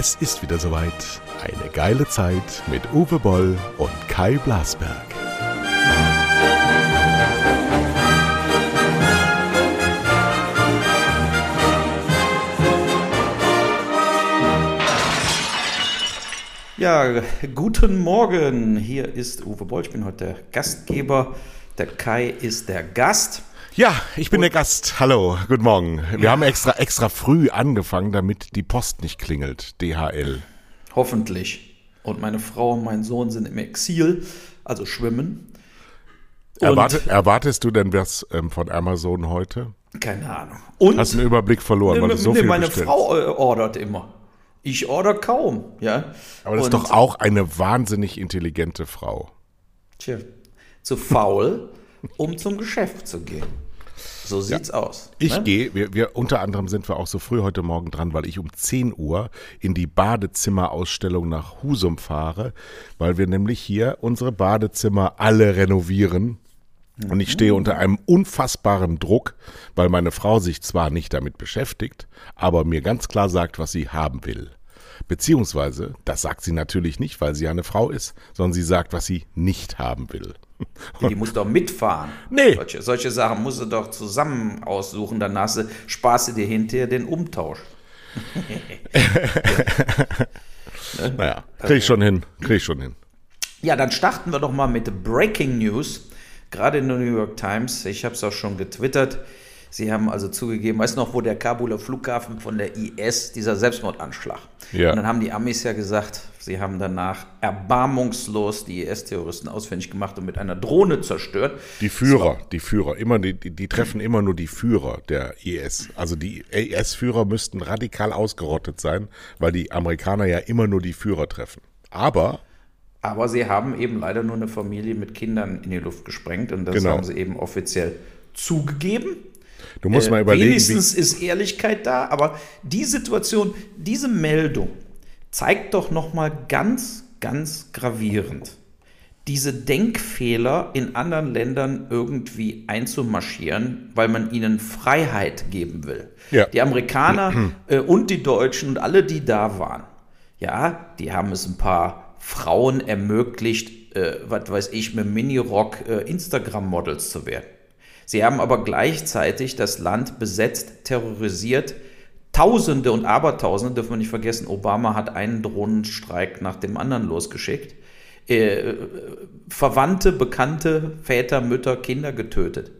Es ist wieder soweit. Eine geile Zeit mit Uwe Boll und Kai Blasberg. Ja, guten Morgen. Hier ist Uwe Boll. Ich bin heute der Gastgeber. Der Kai ist der Gast. Ja, ich bin der Gast. Hallo, guten Morgen. Wir haben extra extra früh angefangen, damit die Post nicht klingelt. DHL. Hoffentlich. Und meine Frau und mein Sohn sind im Exil, also schwimmen. Erwarte, erwartest du denn was ähm, von Amazon heute? Keine Ahnung. Und Hast einen Überblick verloren, weil du so viel meine bestellst. Frau äh, ordert immer. Ich order kaum, ja. Aber das ist Und- doch auch eine wahnsinnig intelligente Frau. Tja, zu faul, um zum Geschäft zu gehen. So sieht's aus. Ich ne? gehe, wir, wir unter anderem sind wir auch so früh heute Morgen dran, weil ich um 10 Uhr in die Badezimmerausstellung nach Husum fahre, weil wir nämlich hier unsere Badezimmer alle renovieren. Und ich stehe unter einem unfassbaren Druck, weil meine Frau sich zwar nicht damit beschäftigt, aber mir ganz klar sagt, was sie haben will. Beziehungsweise, das sagt sie natürlich nicht, weil sie ja eine Frau ist, sondern sie sagt, was sie nicht haben will. Die muss doch mitfahren. Nee. Solche, solche Sachen musst du doch zusammen aussuchen, dann hast du, sparst du dir hinterher den Umtausch. Naja, krieg ich schon hin, krieg ich schon hin. Ja, dann starten wir doch mal mit Breaking News. Gerade in der New York Times, ich habe es auch schon getwittert. Sie haben also zugegeben, weißt du noch, wo der Kabuler Flughafen von der IS, dieser Selbstmordanschlag. Ja. Und dann haben die Amis ja gesagt, sie haben danach erbarmungslos die IS-Terroristen ausfindig gemacht und mit einer Drohne zerstört. Die Führer, die Führer, immer die, die, treffen immer nur die Führer der IS. Also die IS-Führer müssten radikal ausgerottet sein, weil die Amerikaner ja immer nur die Führer treffen. Aber Aber sie haben eben leider nur eine Familie mit Kindern in die Luft gesprengt und das Genau. haben sie eben offiziell zugegeben. Du musst Äh, mal überlegen, Wenigstens ist Ehrlichkeit da, aber die Situation, diese Meldung zeigt doch noch mal ganz, ganz gravierend diese Denkfehler in anderen Ländern irgendwie einzumarschieren, weil man ihnen Freiheit geben will. Ja. Die Amerikaner äh, und die Deutschen und alle, die da waren, ja, die haben es ein paar Frauen ermöglicht, äh, was weiß ich, mit Minirock äh, Instagram-Models zu werden. Sie haben aber gleichzeitig das Land besetzt, terrorisiert. Tausende und Abertausende, dürfen wir nicht vergessen, Obama hat einen Drohnenstreik nach dem anderen losgeschickt. Äh, Verwandte, Bekannte, Väter, Mütter, Kinder getötet.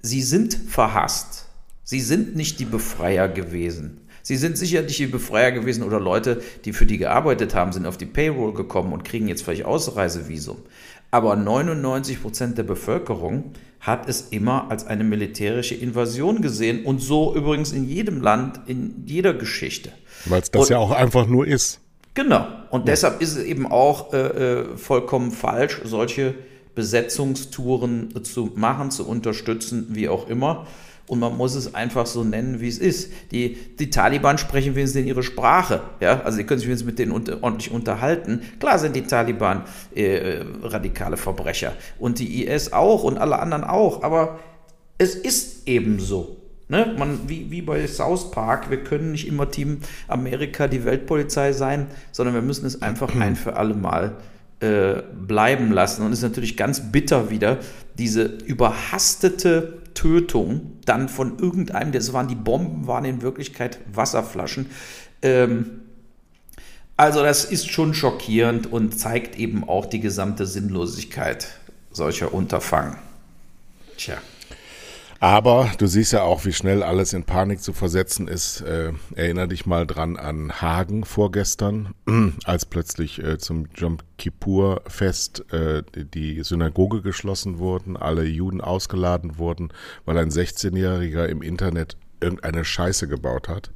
Sie sind verhasst. Sie sind nicht die Befreier gewesen. Sie sind sicher nicht die Befreier gewesen oder Leute, die für die gearbeitet haben, sind auf die Payroll gekommen und kriegen jetzt vielleicht Ausreisevisum. Aber 99 Prozent der Bevölkerung hat es immer als eine militärische Invasion gesehen und so übrigens in jedem Land, in jeder Geschichte. weil es das Und- ja auch einfach nur ist. Genau. Und deshalb ist es eben auch äh, äh, vollkommen falsch, solche Besetzungstouren zu machen, zu unterstützen, wie auch immer. Und man muss es einfach so nennen, wie es ist. Die, die Taliban sprechen wenigstens in ihre Sprache. Ja? Also sie können sich wenigstens mit denen unter, ordentlich unterhalten. Klar sind die Taliban äh, radikale Verbrecher. Und die IS auch und alle anderen auch. Aber es ist eben so. Ne? Man, wie, wie bei South Park, wir können nicht immer Team Amerika, die Weltpolizei sein, sondern wir müssen es einfach ein für alle Mal äh, bleiben lassen. Und es ist natürlich ganz bitter wieder, diese überhastete Tötung dann von irgendeinem, das waren die Bomben, waren in Wirklichkeit Wasserflaschen. Ähm, also das ist schon schockierend und zeigt eben auch die gesamte Sinnlosigkeit solcher Unterfangen. Tja. Aber du siehst ja auch, wie schnell alles in Panik zu versetzen ist. Äh, erinner dich mal dran an Hagen vorgestern, als plötzlich äh, zum Jom Kippur-Fest äh, die Synagoge geschlossen wurden, alle Juden ausgeladen wurden, weil ein 16-Jähriger im Internet irgendeine Scheiße gebaut hat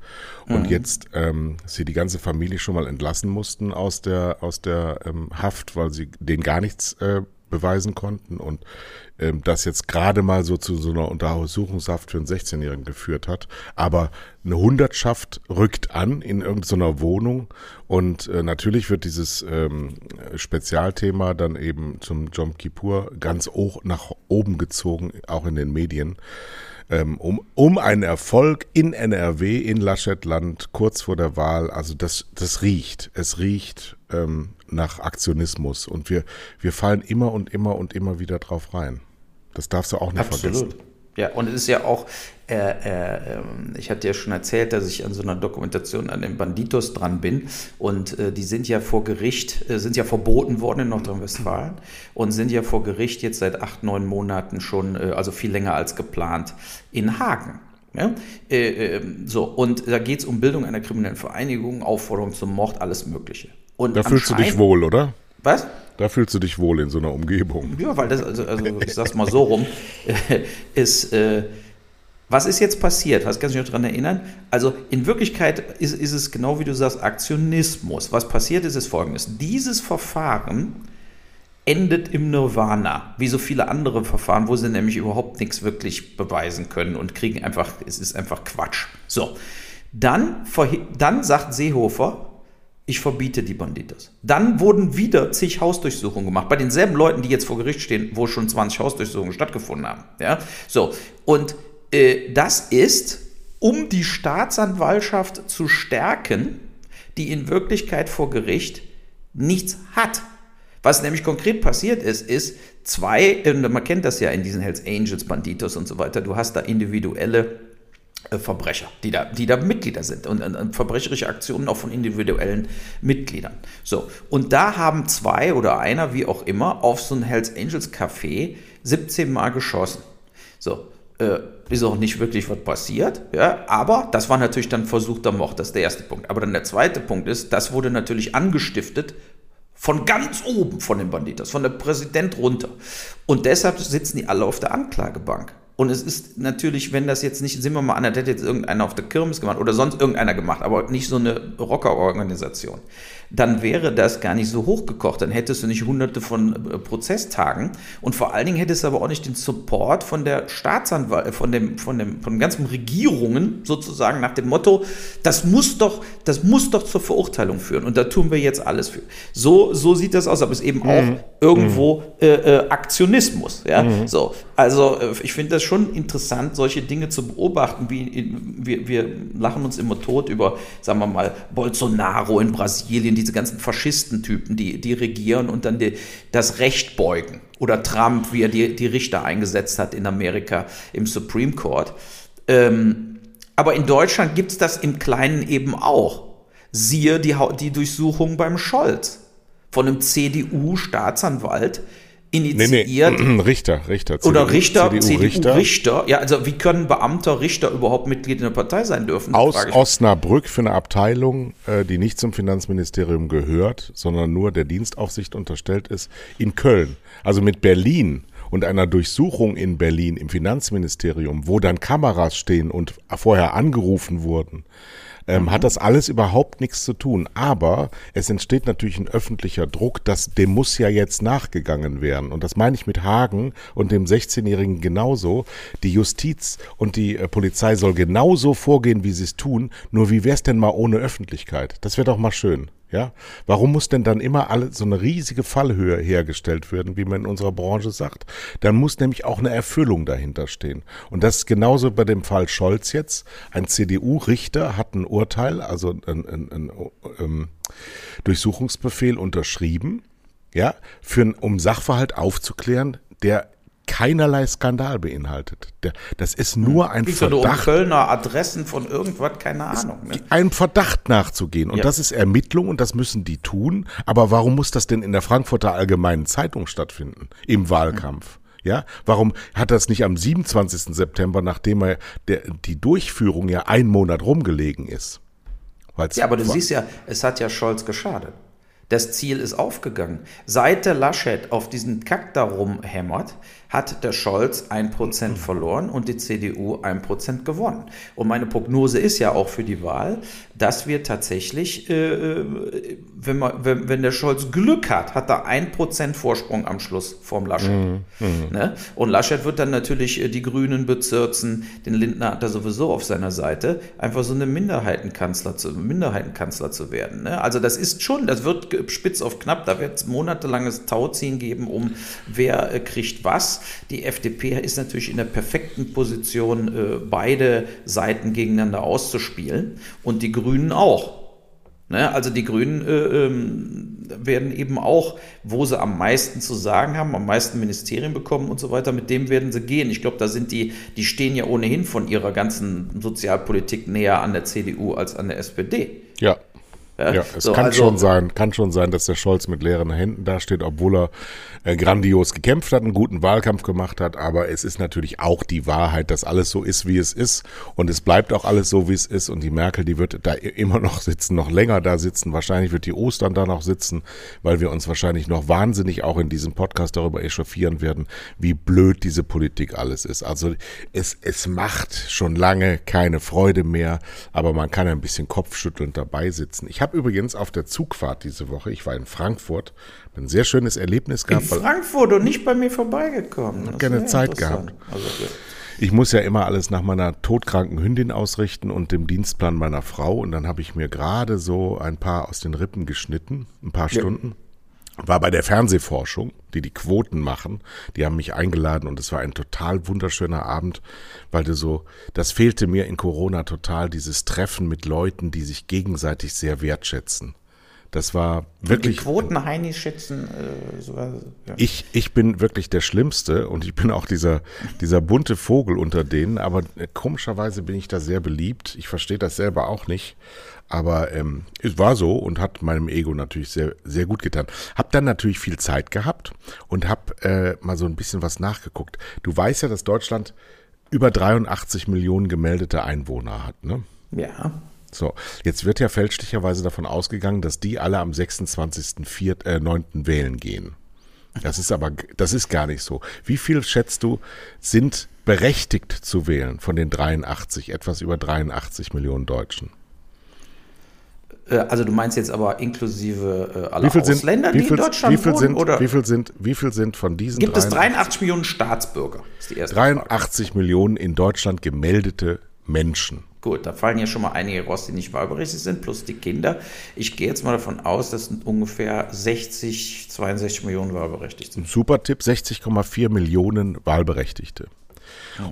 und jetzt ähm, sie die ganze Familie schon mal entlassen mussten aus der aus der ähm, Haft, weil sie denen gar nichts äh, beweisen konnten und ähm, das jetzt gerade mal so zu so einer Untersuchungshaft für einen 16-Jährigen geführt hat. Aber eine Hundertschaft rückt an in irgendeiner Wohnung und äh, natürlich wird dieses ähm, Spezialthema dann eben zum Jom Kippur ganz hoch nach oben gezogen, auch in den Medien. ähm, um, um einen Erfolg in NRW, in Laschetland, kurz vor der Wahl. Also das, das riecht. Es riecht ähm, nach Aktionismus. Und wir, wir fallen immer und immer und immer wieder drauf rein. Das darfst du auch nicht Absolut. vergessen. Ja, und es ist ja auch, äh, äh, ich hatte ja schon erzählt, dass ich an so einer Dokumentation an den Banditos dran bin. Und äh, die sind ja vor Gericht, äh, sind ja verboten worden in Nordrhein-Westfalen und sind ja vor Gericht jetzt seit acht, neun Monaten schon, äh, also viel länger als geplant, in Hagen. Ja? Äh, so, und da geht es um Bildung einer kriminellen Vereinigung, Aufforderung zum Mord, alles Mögliche. Und da fühlst du dich wohl, oder? Was? Da fühlst du dich wohl in so einer Umgebung. Ja, weil das, also, also ich sag's mal so rum, ist, äh, was ist jetzt passiert? Was kannst du dich noch daran erinnern? Also in Wirklichkeit ist, ist es genau wie du sagst, Aktionismus. Was passiert ist, ist folgendes. Dieses Verfahren endet im Nirvana, wie so viele andere Verfahren, wo sie nämlich überhaupt nichts wirklich beweisen können und kriegen einfach, es ist einfach Quatsch. So, dann, dann sagt Seehofer, ich verbiete die Banditas. Dann wurden wieder zig Hausdurchsuchungen gemacht, bei denselben Leuten, die jetzt vor Gericht stehen, wo schon 20 Hausdurchsuchungen stattgefunden haben. Ja? So, und äh, das ist, um die Staatsanwaltschaft zu stärken, die in Wirklichkeit vor Gericht nichts hat. Was nämlich konkret passiert ist, ist zwei, man kennt das ja in diesen Hells Angels, Banditos und so weiter, du hast da individuelle Verbrecher, die da, die da Mitglieder sind und, und, verbrecherische Aktionen auch von individuellen Mitgliedern. So, und da haben zwei oder einer, wie auch immer, auf so ein Hells Angels Café 17 Mal geschossen. So, äh, ist auch nicht wirklich was passiert, ja, aber das war natürlich dann versuchter Mord, das ist der erste Punkt. Aber dann der zweite Punkt ist, das wurde natürlich angestiftet von ganz oben von den Banditas, von der Präsident runter. Und deshalb sitzen die alle auf der Anklagebank. Und es ist natürlich, wenn das jetzt nicht, sehen wir mal an, das hätte jetzt irgendeiner auf der Kirmes gemacht oder sonst irgendeiner gemacht, aber nicht so eine Rockerorganisation dann wäre das gar nicht so hochgekocht. Dann hättest du nicht hunderte von äh, Prozesstagen und vor allen Dingen hättest du aber auch nicht den Support von der Staatsanwalt, von dem, von dem, von den ganzen Regierungen sozusagen nach dem Motto, das muss doch, das muss doch zur Verurteilung führen und da tun wir jetzt alles für. So, so sieht das aus, aber es ist eben mhm. auch irgendwo mhm. äh, äh, Aktionismus. Ja? Mhm. So, also äh, ich finde das schon interessant, solche Dinge zu beobachten, wie in, wir, wir lachen uns immer tot über, sagen wir mal, Bolsonaro in Brasilien, diese ganzen Faschistentypen, die, die regieren und dann die, das Recht beugen. Oder Trump, wie er die, die Richter eingesetzt hat in Amerika im Supreme Court. Ähm, aber in Deutschland gibt es das im Kleinen eben auch. Siehe die, die Durchsuchung beim Scholz von einem CDU-Staatsanwalt, initiiert. Nee, nee. Richter, Richter. CDU, oder Richter, CDU, CDU Richter. Richter. Ja, also wie können Beamter, Richter überhaupt Mitglied in der Partei sein dürfen? Aus Osnabrück für eine Abteilung, äh, die nicht zum Finanzministerium gehört, sondern nur der Dienstaufsicht unterstellt ist, in Köln. Also mit Berlin und einer Durchsuchung in Berlin im Finanzministerium, wo dann Kameras stehen und vorher angerufen wurden ähm, mhm. hat das alles überhaupt nichts zu tun. Aber es entsteht natürlich ein öffentlicher Druck, dass dem muss ja jetzt nachgegangen werden. Und das meine ich mit Hagen und dem 16-Jährigen genauso. Die Justiz und die äh, Polizei soll genauso vorgehen, wie sie es tun. Nur wie wäre es denn mal ohne Öffentlichkeit? Das wäre doch mal schön. Ja, warum muss denn dann immer alle so eine riesige Fallhöhe hergestellt werden, wie man in unserer Branche sagt? Dann muss nämlich auch eine Erfüllung dahinter stehen. Und das ist genauso bei dem Fall Scholz jetzt. Ein CDU-Richter hat ein Urteil, also ein, ein, ein, ein ähm, Durchsuchungsbefehl unterschrieben, ja, für, um Sachverhalt aufzuklären, der keinerlei Skandal beinhaltet. Das ist nur ein Verdacht. Nur um Kölner Adressen von irgendwas, keine Ahnung. Ne? Einem Verdacht nachzugehen. Und ja. das ist Ermittlung und das müssen die tun. Aber warum muss das denn in der Frankfurter Allgemeinen Zeitung stattfinden? Im Wahlkampf? Ja, warum hat das nicht am 27. September, nachdem er der, die Durchführung ja einen Monat rumgelegen ist? Weil's ja, aber du siehst ja, es hat ja Scholz geschadet. Das Ziel ist aufgegangen. Seit der Laschet auf diesen Kack da rumhämmert, hat der Scholz ein Prozent verloren und die CDU ein Prozent gewonnen. Und meine Prognose ist ja auch für die Wahl, dass wir tatsächlich, äh, äh wenn, man, wenn, wenn der Scholz Glück hat, hat er ein Prozent Vorsprung am Schluss vorm Laschet. Mhm. Mhm. Ne? Und Laschet wird dann natürlich äh, die Grünen bezirzen, den Lindner hat er sowieso auf seiner Seite, einfach so eine Minderheitenkanzler zu, Minderheitenkanzler zu werden. Ne? Also das ist schon, das wird spitz auf knapp, da wird es monatelanges Tauziehen geben, um wer äh, kriegt was. Die FDP ist natürlich in der perfekten Position, äh, beide Seiten gegeneinander auszuspielen und die Grünen auch. Ne? Also die Grünen äh, ähm, werden eben auch, wo sie am meisten zu sagen haben, am meisten Ministerien bekommen und so weiter, mit dem werden sie gehen. Ich glaube, da sind die, die stehen ja ohnehin von ihrer ganzen Sozialpolitik näher an der CDU als an der SPD. Ja, ja, es so, kann also, schon sein, kann schon sein, dass der Scholz mit leeren Händen dasteht, obwohl er äh, grandios gekämpft hat, einen guten Wahlkampf gemacht hat. Aber es ist natürlich auch die Wahrheit, dass alles so ist, wie es ist. Und es bleibt auch alles so, wie es ist. Und die Merkel, die wird da immer noch sitzen, noch länger da sitzen. Wahrscheinlich wird die Ostern da noch sitzen, weil wir uns wahrscheinlich noch wahnsinnig auch in diesem Podcast darüber echauffieren werden, wie blöd diese Politik alles ist. Also es, es macht schon lange keine Freude mehr, aber man kann ein bisschen kopfschüttelnd dabei sitzen. Ich habe übrigens auf der Zugfahrt diese Woche, ich war in Frankfurt, ein sehr schönes Erlebnis gehabt. Frankfurt und nicht bei mir vorbeigekommen. Ich habe keine Zeit gehabt. Also, ja. Ich muss ja immer alles nach meiner todkranken Hündin ausrichten und dem Dienstplan meiner Frau. Und dann habe ich mir gerade so ein paar aus den Rippen geschnitten, ein paar Stunden. Ja war bei der Fernsehforschung, die die Quoten machen. Die haben mich eingeladen und es war ein total wunderschöner Abend, weil du so, das fehlte mir in Corona total, dieses Treffen mit Leuten, die sich gegenseitig sehr wertschätzen. Das war wirklich. Die Quoten Heini schätzen. Äh, so, ja. ich, ich bin wirklich der Schlimmste und ich bin auch dieser, dieser bunte Vogel unter denen, aber äh, komischerweise bin ich da sehr beliebt. Ich verstehe das selber auch nicht. Aber ähm, es war so und hat meinem Ego natürlich sehr, sehr gut getan. Hab dann natürlich viel Zeit gehabt und hab äh, mal so ein bisschen was nachgeguckt. Du weißt ja, dass Deutschland über 83 Millionen gemeldete Einwohner hat, ne? Ja. So, jetzt wird ja fälschlicherweise davon ausgegangen, dass die alle am 26.09. Äh, wählen gehen. Das ist aber, das ist gar nicht so. Wie viel schätzt du, sind berechtigt zu wählen von den 83, etwas über 83 Millionen Deutschen? Äh, also du meinst jetzt aber inklusive äh, aller wie Ausländer, sind, die viel, in Deutschland wie viel wohnen? Sind, oder? Wie viel, sind, wie viel sind von diesen Gibt 83, es 83 Millionen Staatsbürger? Ist die erste 83 Frage. Millionen in Deutschland gemeldete Menschen. Gut, da fallen ja schon mal einige raus, die nicht wahlberechtigt sind, plus die Kinder. Ich gehe jetzt mal davon aus, dass ungefähr 60, 62 Millionen wahlberechtigt sind. Super Tipp, 60,4 Millionen Wahlberechtigte.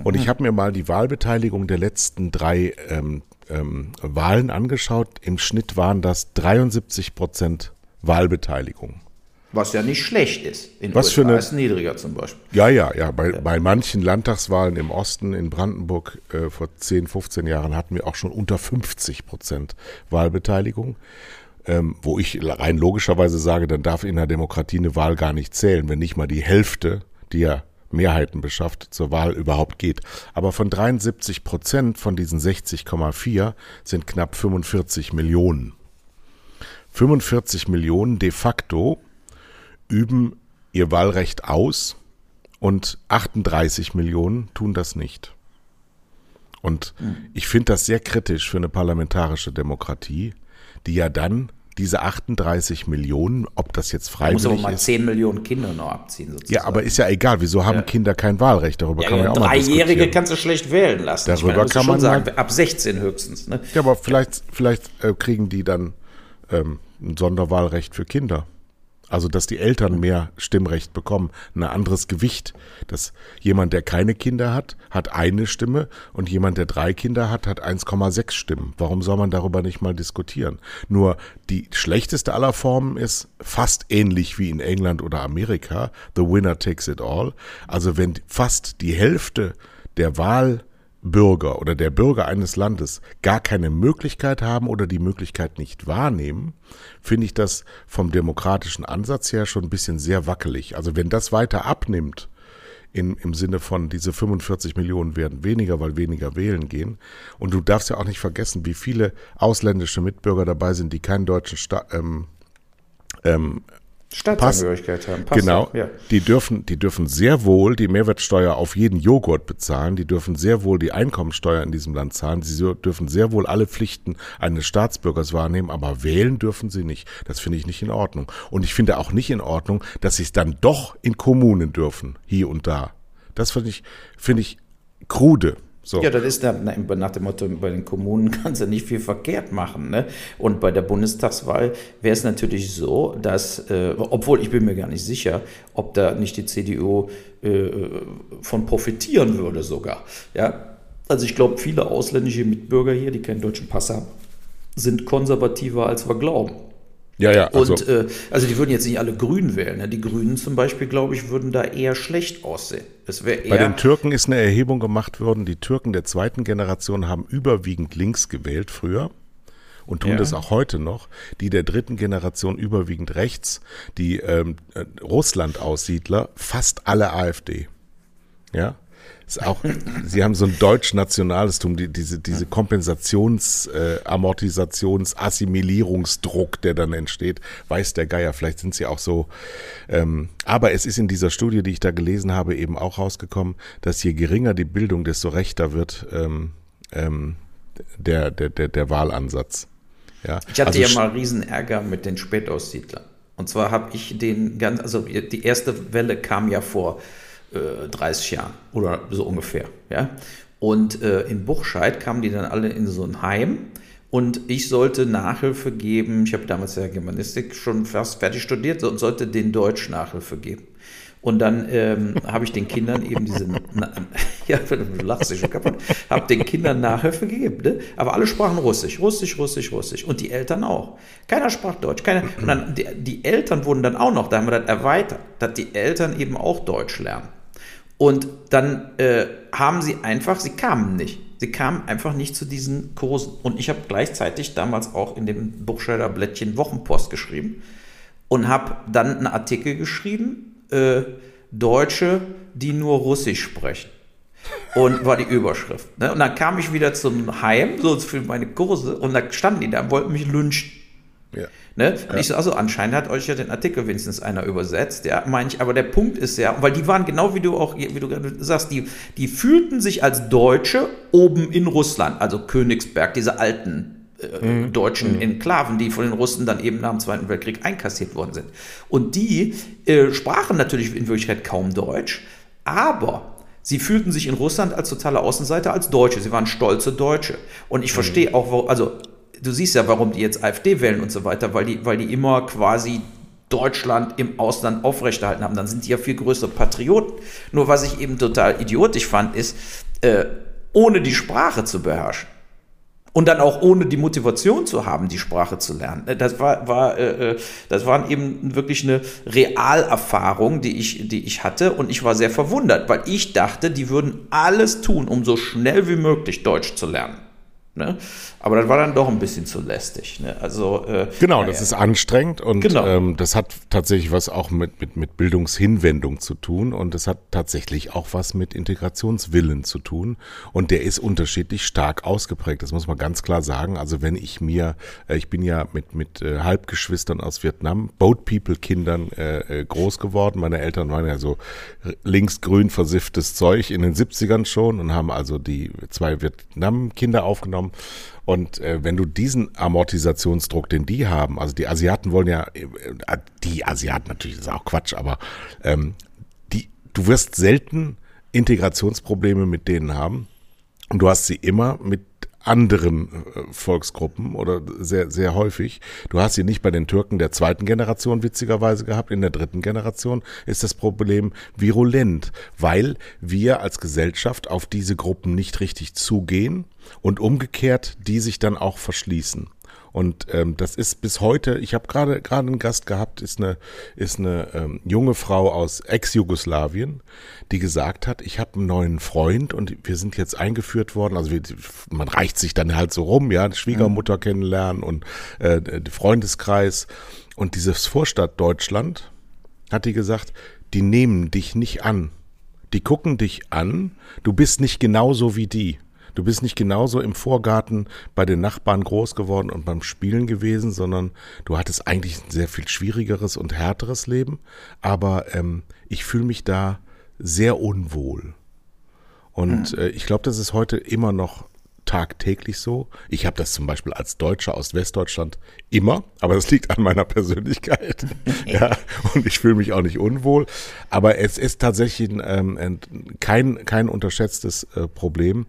Und ich habe mir mal die Wahlbeteiligung der letzten drei ähm, ähm, Wahlen angeschaut. Im Schnitt waren das 73 Prozent Wahlbeteiligung. Was ja nicht schlecht ist. In Was USA für eine, ist niedriger zum Beispiel. Ja, ja, ja. Bei, ja. bei manchen Landtagswahlen im Osten, in Brandenburg äh, vor 10, 15 Jahren hatten wir auch schon unter 50 Prozent Wahlbeteiligung. Ähm, wo ich rein logischerweise sage, dann darf in der Demokratie eine Wahl gar nicht zählen, wenn nicht mal die Hälfte, die ja Mehrheiten beschafft, zur Wahl überhaupt geht. Aber von 73 Prozent von diesen 60,4 sind knapp 45 Millionen. 45 Millionen de facto üben ihr Wahlrecht aus und 38 Millionen tun das nicht. Und ich finde das sehr kritisch für eine parlamentarische Demokratie, die ja dann diese 38 Millionen, ob das jetzt freiwillig ist. muss aber mal ist. 10 Millionen Kinder noch abziehen sozusagen. Ja, aber ist ja egal. Wieso haben ja. Kinder kein Wahlrecht? Darüber ja, kann man ja auch mal Dreijährige kannst du schlecht wählen lassen. Darüber meine, kann man sagen, ab 16 höchstens. Ne? Ja, aber vielleicht, vielleicht äh, kriegen die dann ähm, ein Sonderwahlrecht für Kinder. Also, dass die Eltern mehr Stimmrecht bekommen, ein anderes Gewicht. Dass jemand, der keine Kinder hat, hat eine Stimme und jemand, der drei Kinder hat, hat 1,6 Stimmen. Warum soll man darüber nicht mal diskutieren? Nur die schlechteste aller Formen ist fast ähnlich wie in England oder Amerika. The winner takes it all. Also, wenn fast die Hälfte der Wahl Bürger oder der Bürger eines Landes gar keine Möglichkeit haben oder die Möglichkeit nicht wahrnehmen, finde ich das vom demokratischen Ansatz her schon ein bisschen sehr wackelig. Also wenn das weiter abnimmt, in, im Sinne von diese 45 Millionen werden weniger, weil weniger wählen gehen. Und du darfst ja auch nicht vergessen, wie viele ausländische Mitbürger dabei sind, die keinen deutschen Sta ähm, ähm, Staatsangehörigkeit haben. Pass genau. Ja. Die dürfen, die dürfen sehr wohl die Mehrwertsteuer auf jeden Joghurt bezahlen. Die dürfen sehr wohl die Einkommensteuer in diesem Land zahlen. Sie dürfen sehr wohl alle Pflichten eines Staatsbürgers wahrnehmen, aber wählen dürfen sie nicht. Das finde ich nicht in Ordnung. Und ich finde auch nicht in Ordnung, dass sie es dann doch in Kommunen dürfen, hier und da. Das finde ich, finde ich krude So. Ja, das ist nach dem Motto, bei den Kommunen kannst du nicht viel verkehrt machen. Ne? Und bei der Bundestagswahl wäre es natürlich so, dass, äh, obwohl ich bin mir gar nicht sicher, ob da nicht die CDU äh, von profitieren würde sogar. Ja? Also ich glaube, viele ausländische Mitbürger hier, die keinen deutschen Pass haben, sind konservativer, als wir glauben. Ja, ja. Also. Und äh, also die würden jetzt nicht alle Grün wählen. Ne? Die Grünen zum Beispiel, glaube ich, würden da eher schlecht aussehen. Es Bei den Türken ist eine Erhebung gemacht worden. Die Türken der zweiten Generation haben überwiegend links gewählt früher und tun ja. das auch heute noch. Die der dritten Generation überwiegend rechts. Die ähm, äh, Russland-Aussiedler fast alle AfD. Ja. Ist auch, sie haben so ein deutsch-nationales Tum, die, diese, diese Kompensations-, äh, Amortisations-, Assimilierungsdruck, der dann entsteht, weiß der Geier. Vielleicht sind sie auch so. Ähm, aber es ist in dieser Studie, die ich da gelesen habe, eben auch rausgekommen, dass je geringer die Bildung, desto rechter wird ähm, ähm, der, der, der, der Wahlansatz. Ja, ich hatte also, ja mal riesen Ärger mit den Spätaussiedlern. Und zwar habe ich den ganz, also die erste Welle kam ja vor 30 äh, Jahren oder so ungefähr. Ja? Und äh, in Buchscheid kamen die dann alle in so ein Heim und ich sollte Nachhilfe geben. Ich habe damals ja Germanistik schon fast fertig studiert und sollte den Deutsch Nachhilfe geben. Und dann ähm, habe ich den Kindern eben diese, na, ja, du lachst dich schon kaputt, habe den Kindern Nachhilfe gegeben, ne? aber alle sprachen Russisch, Russisch, Russisch, Russisch und die Eltern auch. Keiner sprach Deutsch, keiner. Und dann die, die Eltern wurden dann auch noch, da haben wir das erweitert, dass die Eltern eben auch Deutsch lernen. Und dann äh, haben sie einfach, sie kamen nicht. Sie kamen einfach nicht zu diesen Kursen. Und ich habe gleichzeitig damals auch in dem Buchscheider Blättchen Wochenpost geschrieben und habe dann einen Artikel geschrieben, äh, Deutsche, die nur Russisch sprechen. Und war die Überschrift. Ne? Und dann kam ich wieder zum Heim, so für meine Kurse, und da standen die da wollten mich lynchen. Ja. Ne? Und ja. ich so, also anscheinend hat euch ja den Artikel wenigstens einer übersetzt, ja, meine ich, aber der Punkt ist ja, weil die waren genau wie du auch, wie du gerade sagst, die, die fühlten sich als Deutsche oben in Russland, also Königsberg, diese alten äh, mhm. deutschen mhm. Enklaven, die von den Russen dann eben nach dem Zweiten Weltkrieg einkassiert worden sind. Und die äh, sprachen natürlich in Wirklichkeit kaum Deutsch, aber Sie fühlten sich in Russland als totale Außenseiter, als Deutsche. Sie waren stolze Deutsche. Und ich mhm. verstehe auch, also du siehst ja, warum die jetzt AfD wählen und so weiter, weil die, weil die immer quasi Deutschland im Ausland aufrechterhalten haben. Dann sind die ja viel größere Patrioten. Nur was ich eben total idiotisch fand, ist, äh, ohne die Sprache zu beherrschen und dann auch ohne die Motivation zu haben, die Sprache zu lernen. Äh, das war, war äh, äh, das waren eben wirklich eine Realerfahrung, die ich, die ich hatte und ich war sehr verwundert, weil ich dachte, die würden alles tun, um so schnell wie möglich Deutsch zu lernen. Ne? Aber das war dann doch ein bisschen zu lästig. Ne? Also, äh, genau, das ist anstrengend und genau. ähm, das hat tatsächlich was auch mit, mit, mit Bildungshinwendung zu tun und das hat tatsächlich auch was mit Integrationswillen zu tun und der ist unterschiedlich stark ausgeprägt. Das muss man ganz klar sagen. Also wenn ich mir, äh, ich bin ja mit, mit äh, Halbgeschwistern aus Vietnam, Boat People Kindern äh, äh, groß geworden. Meine Eltern waren ja so linksgrün versifftes Zeug in den 70ern schon und haben also die zwei Vietnam-Kinder aufgenommen und äh, wenn du diesen Amortisationsdruck, den die haben, also die Asiaten wollen ja, äh, die Asiaten natürlich, ist auch Quatsch, aber ähm, die, du wirst selten Integrationsprobleme mit denen haben. Und du hast sie immer mit anderen äh, Volksgruppen oder sehr, sehr häufig. Du hast sie nicht bei den Türken der zweiten Generation witzigerweise gehabt. In der dritten Generation ist das Problem virulent, weil wir als Gesellschaft auf diese Gruppen nicht richtig zugehen und umgekehrt die sich dann auch verschließen. Und ähm, das ist bis heute, ich habe gerade gerade einen Gast gehabt, ist eine, ist eine ähm, junge Frau aus Ex-Jugoslawien, die gesagt hat, ich habe einen neuen Freund und wir sind jetzt eingeführt worden. Also wir, man reicht sich dann halt so rum, ja, Schwiegermutter mhm. kennenlernen und äh, Freundeskreis. Und dieses Vorstadt Deutschland, hat die gesagt, die nehmen dich nicht an. Die gucken dich an, du bist nicht genauso wie die. Du bist nicht genauso im Vorgarten bei den Nachbarn groß geworden und beim Spielen gewesen, sondern du hattest eigentlich ein sehr viel schwierigeres und härteres Leben. Aber ähm, ich fühle mich da sehr unwohl. Und äh, ich glaube, das ist heute immer noch tagtäglich so. Ich habe das zum Beispiel als Deutscher aus Westdeutschland immer, aber das liegt an meiner Persönlichkeit. ja, und ich fühle mich auch nicht unwohl. Aber es ist tatsächlich ähm, kein, kein unterschätztes äh, Problem,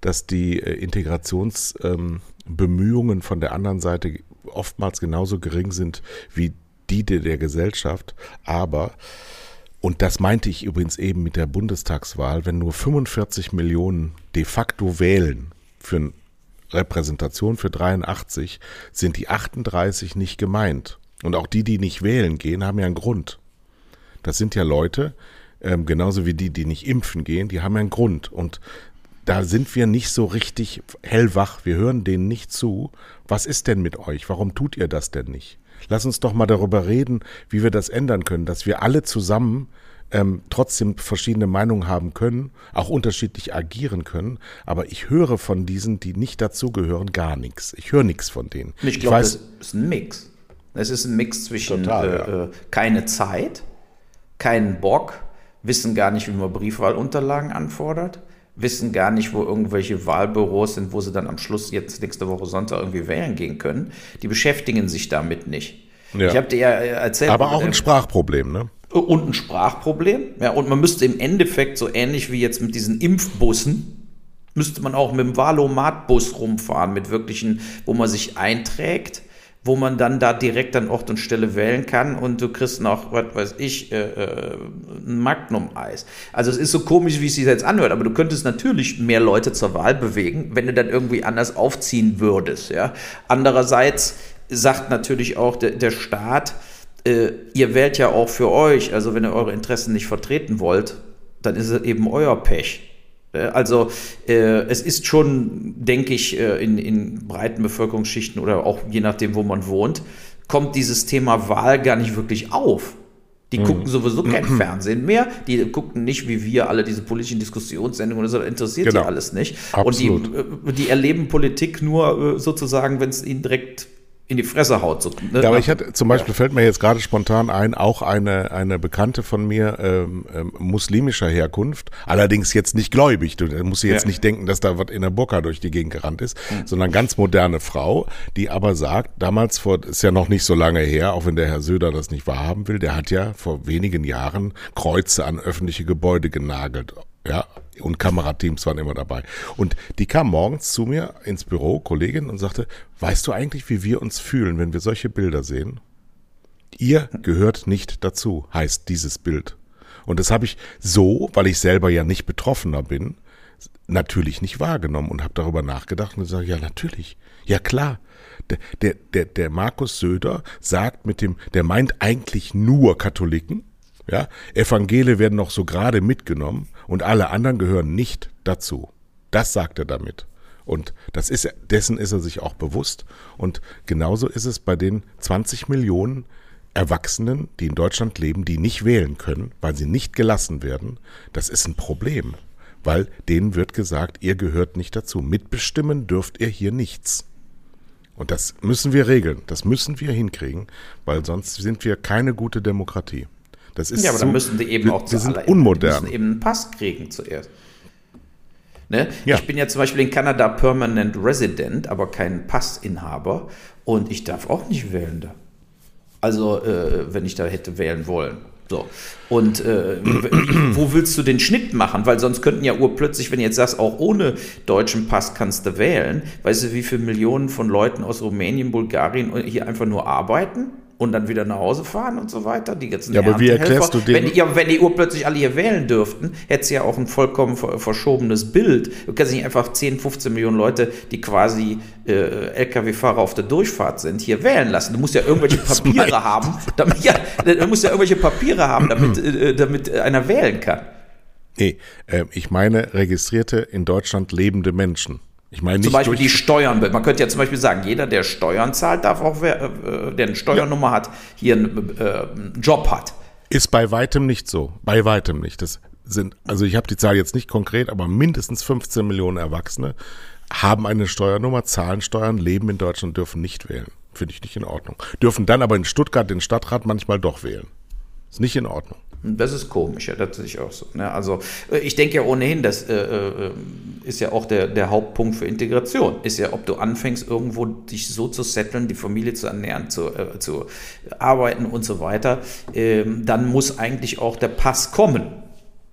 dass die äh, Integrationsbemühungen ähm, von der anderen Seite oftmals genauso gering sind wie die der Gesellschaft. Aber und das meinte ich übrigens eben mit der Bundestagswahl, wenn nur 45 Millionen de facto wählen für eine Repräsentation für 83, sind die 38 nicht gemeint. Und auch die, die nicht wählen gehen, haben ja einen Grund. Das sind ja Leute, ähm, genauso wie die, die nicht impfen gehen, die haben ja einen Grund. Und da sind wir nicht so richtig hellwach. Wir hören denen nicht zu. Was ist denn mit euch? Warum tut ihr das denn nicht? Lass uns doch mal darüber reden, wie wir das ändern können, dass wir alle zusammen ähm, trotzdem verschiedene Meinungen haben können, auch unterschiedlich agieren können. Aber ich höre von diesen, die nicht dazugehören, gar nichts. Ich höre nichts von denen. Ich glaube, das ist ein Mix. Es ist ein Mix zwischen Total, äh, ja. äh, keine Zeit, keinen Bock, wissen gar nicht, wie man Briefwahlunterlagen anfordert, wissen gar nicht, wo irgendwelche Wahlbüros sind, wo sie dann am Schluss jetzt nächste Woche Sonntag irgendwie wählen gehen können. Die beschäftigen sich damit nicht. Ja. Ich habe dir ja erzählt. Aber auch ein Sprachproblem, ne? Und ein Sprachproblem. Ja, und man müsste im Endeffekt so ähnlich wie jetzt mit diesen Impfbussen, müsste man auch mit dem Valomat-Bus rumfahren, mit wirklichen, wo man sich einträgt wo man dann da direkt an Ort und Stelle wählen kann und du kriegst noch, was weiß ich, äh, äh, ein Magnum-Eis. Also es ist so komisch, wie es sich jetzt anhört, aber du könntest natürlich mehr Leute zur Wahl bewegen, wenn du dann irgendwie anders aufziehen würdest. Ja? Andererseits sagt natürlich auch der, der Staat, äh, ihr wählt ja auch für euch, also wenn ihr eure Interessen nicht vertreten wollt, dann ist es eben euer Pech. Äh, also äh, es ist schon, denke ich, äh, in, in breiten Bevölkerungsschichten oder auch je nachdem, wo man wohnt, kommt dieses Thema Wahl gar nicht wirklich auf. Die mhm. gucken sowieso kein Fernsehen mehr. Die gucken nicht, wie wir alle diese politischen Diskussionssendungen, das interessiert genau. die alles nicht. Absolut. Und die, die erleben Politik nur sozusagen, wenn es ihnen direkt in die Fresse haut. So, ne? Ja, aber ich hatte zum Beispiel ja. fällt mir jetzt gerade spontan ein, auch eine eine Bekannte von mir ähm, ähm, muslimischer Herkunft, allerdings jetzt nicht gläubig. Du musst jetzt ja. nicht denken, dass da was in der Burka durch die Gegend gerannt ist, mhm. sondern ganz moderne Frau, die aber sagt, damals vor ist ja noch nicht so lange her, auch wenn der Herr Söder das nicht wahrhaben will, der hat ja vor wenigen Jahren Kreuze an öffentliche Gebäude genagelt ja, und Kamerateams waren immer dabei. Und die kam morgens zu mir ins Büro, Kollegin, und sagte, weißt du eigentlich, wie wir uns fühlen, wenn wir solche Bilder sehen? Ihr gehört nicht dazu, heißt dieses Bild. Und das habe ich so, weil ich selber ja nicht Betroffener bin, natürlich nicht wahrgenommen und habe darüber nachgedacht und gesagt, ja, natürlich, ja klar. Der, der, der, der Markus Söder sagt mit dem, der meint eigentlich nur Katholiken, ja, Evangele werden noch so gerade mitgenommen und alle anderen gehören nicht dazu. Das sagt er damit. Und das ist, dessen ist er sich auch bewusst. Und genauso ist es bei den 20 Millionen Erwachsenen, die in Deutschland leben, die nicht wählen können, weil sie nicht gelassen werden. Das ist ein Problem, weil denen wird gesagt, ihr gehört nicht dazu. Mitbestimmen dürft ihr hier nichts. Und das müssen wir regeln. Das müssen wir hinkriegen, weil sonst sind wir keine gute Demokratie. Das ist ja, aber so, dann müssen die eben auch wir sind unmodern. Müssen eben einen Pass kriegen zuerst. Ne? Ja. Ich bin ja zum Beispiel in Kanada Permanent Resident, aber kein Passinhaber und ich darf auch nicht wählen da. Also, äh, wenn ich da hätte wählen wollen. So. Und äh, wo willst du den Schnitt machen? Weil sonst könnten ja urplötzlich, wenn du jetzt sagst, auch ohne deutschen Pass kannst du wählen, weißt du, wie viele Millionen von Leuten aus Rumänien, Bulgarien hier einfach nur arbeiten? Und dann wieder nach Hause fahren und so weiter. Die ganzen ja, aber wie erklärst du den? Wenn, ja, wenn die urplötzlich alle hier wählen dürften, hätte es ja auch ein vollkommen verschobenes Bild. Du kannst nicht einfach 10, 15 Millionen Leute, die quasi äh, Lkw-Fahrer auf der Durchfahrt sind, hier wählen lassen. Du musst ja irgendwelche Papiere haben, damit, ja, du musst ja irgendwelche Papiere haben, damit, äh, damit einer wählen kann. Nee, äh, ich meine registrierte in Deutschland lebende Menschen. Ich meine zum Beispiel die Steuern. Man könnte ja zum Beispiel sagen, jeder, der Steuern zahlt, darf auch, äh, der eine Steuernummer ja. hat, hier einen, äh, einen Job hat. Ist bei weitem nicht so. Bei weitem nicht. Das sind, also ich habe die Zahl jetzt nicht konkret, aber mindestens 15 Millionen Erwachsene haben eine Steuernummer, zahlen Steuern, leben in Deutschland, dürfen nicht wählen. Finde ich nicht in Ordnung. Dürfen dann aber in Stuttgart den Stadtrat manchmal doch wählen. Ist nicht in Ordnung. Das ist komisch, ja, das sehe ich auch so. Ne? Also äh, ich denke ja ohnehin, dass äh, äh, ist ja auch der, der Hauptpunkt für Integration. Ist ja, ob du anfängst, irgendwo dich so zu setteln, die Familie zu ernähren, zu, äh, zu arbeiten und so weiter, ähm, dann muss eigentlich auch der Pass kommen.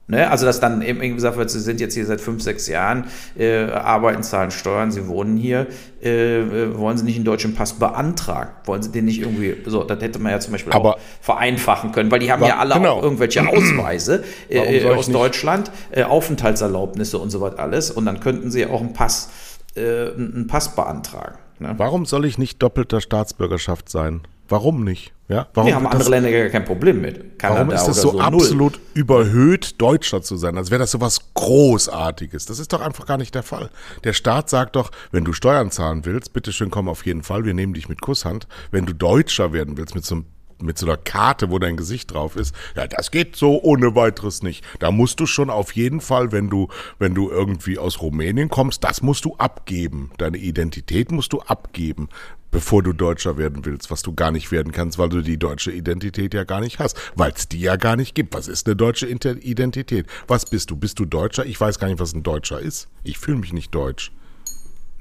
Ne? Also, dass dann eben gesagt wird, Sie sind jetzt hier seit fünf, sechs Jahren, äh, arbeiten, zahlen Steuern, Sie wohnen hier, äh, äh, wollen Sie nicht einen deutschen Pass beantragen? Wollen Sie den nicht irgendwie, so, das hätte man ja zum Beispiel Aber auch vereinfachen können, weil die haben ja alle genau. auch irgendwelche Ausweise äh, ich aus Deutschland, äh, Aufenthaltserlaubnisse und so was alles und dann könnten Sie ja auch einen Pass, äh, einen Pass beantragen. Ne? Warum soll ich nicht doppelter Staatsbürgerschaft sein? Warum nicht? Ja, warum Wir haben andere das, Länder gar kein Problem mit. Kanada Warum ist das so, null. absolut überhöht, Deutscher zu sein? Als wäre das so was Großartiges. Das ist doch einfach gar nicht der Fall. Der Staat sagt doch, wenn du Steuern zahlen willst, bitteschön komm auf jeden Fall, wir nehmen dich mit Kusshand. Wenn du Deutscher werden willst, mit so einem mit so einer Karte, wo dein Gesicht drauf ist, ja, das geht so ohne weiteres nicht. Da musst du schon auf jeden Fall, wenn du, wenn du irgendwie aus Rumänien kommst, das musst du abgeben. Deine Identität musst du abgeben, bevor du Deutscher werden willst, was du gar nicht werden kannst, weil du die deutsche Identität ja gar nicht hast, weil es die ja gar nicht gibt. Was ist eine deutsche Identität? Was bist du? Bist du Deutscher? Ich weiß gar nicht, was ein Deutscher ist. Ich fühle mich nicht deutsch.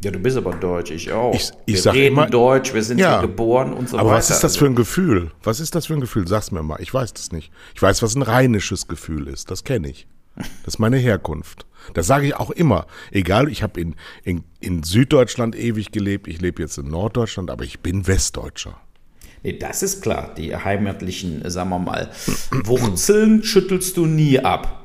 Ja, du bist aber Deutsch, ich auch. Ich- ich wir sag reden immer- Deutsch, wir sind Ja. hier geboren und so Aber weiter. was ist das für ein Gefühl? Was ist das für ein Gefühl? Sag's mir mal. Ich weiß das nicht. Ich weiß, was ein rheinisches Gefühl ist. Das kenne ich. Das ist meine Herkunft. Das sage ich auch immer. Egal, ich habe in, in, in Süddeutschland ewig gelebt. Ich lebe jetzt in Norddeutschland, aber ich bin Westdeutscher. Nee, das ist klar. Die heimatlichen, sagen wir mal, Wurzeln schüttelst du nie ab.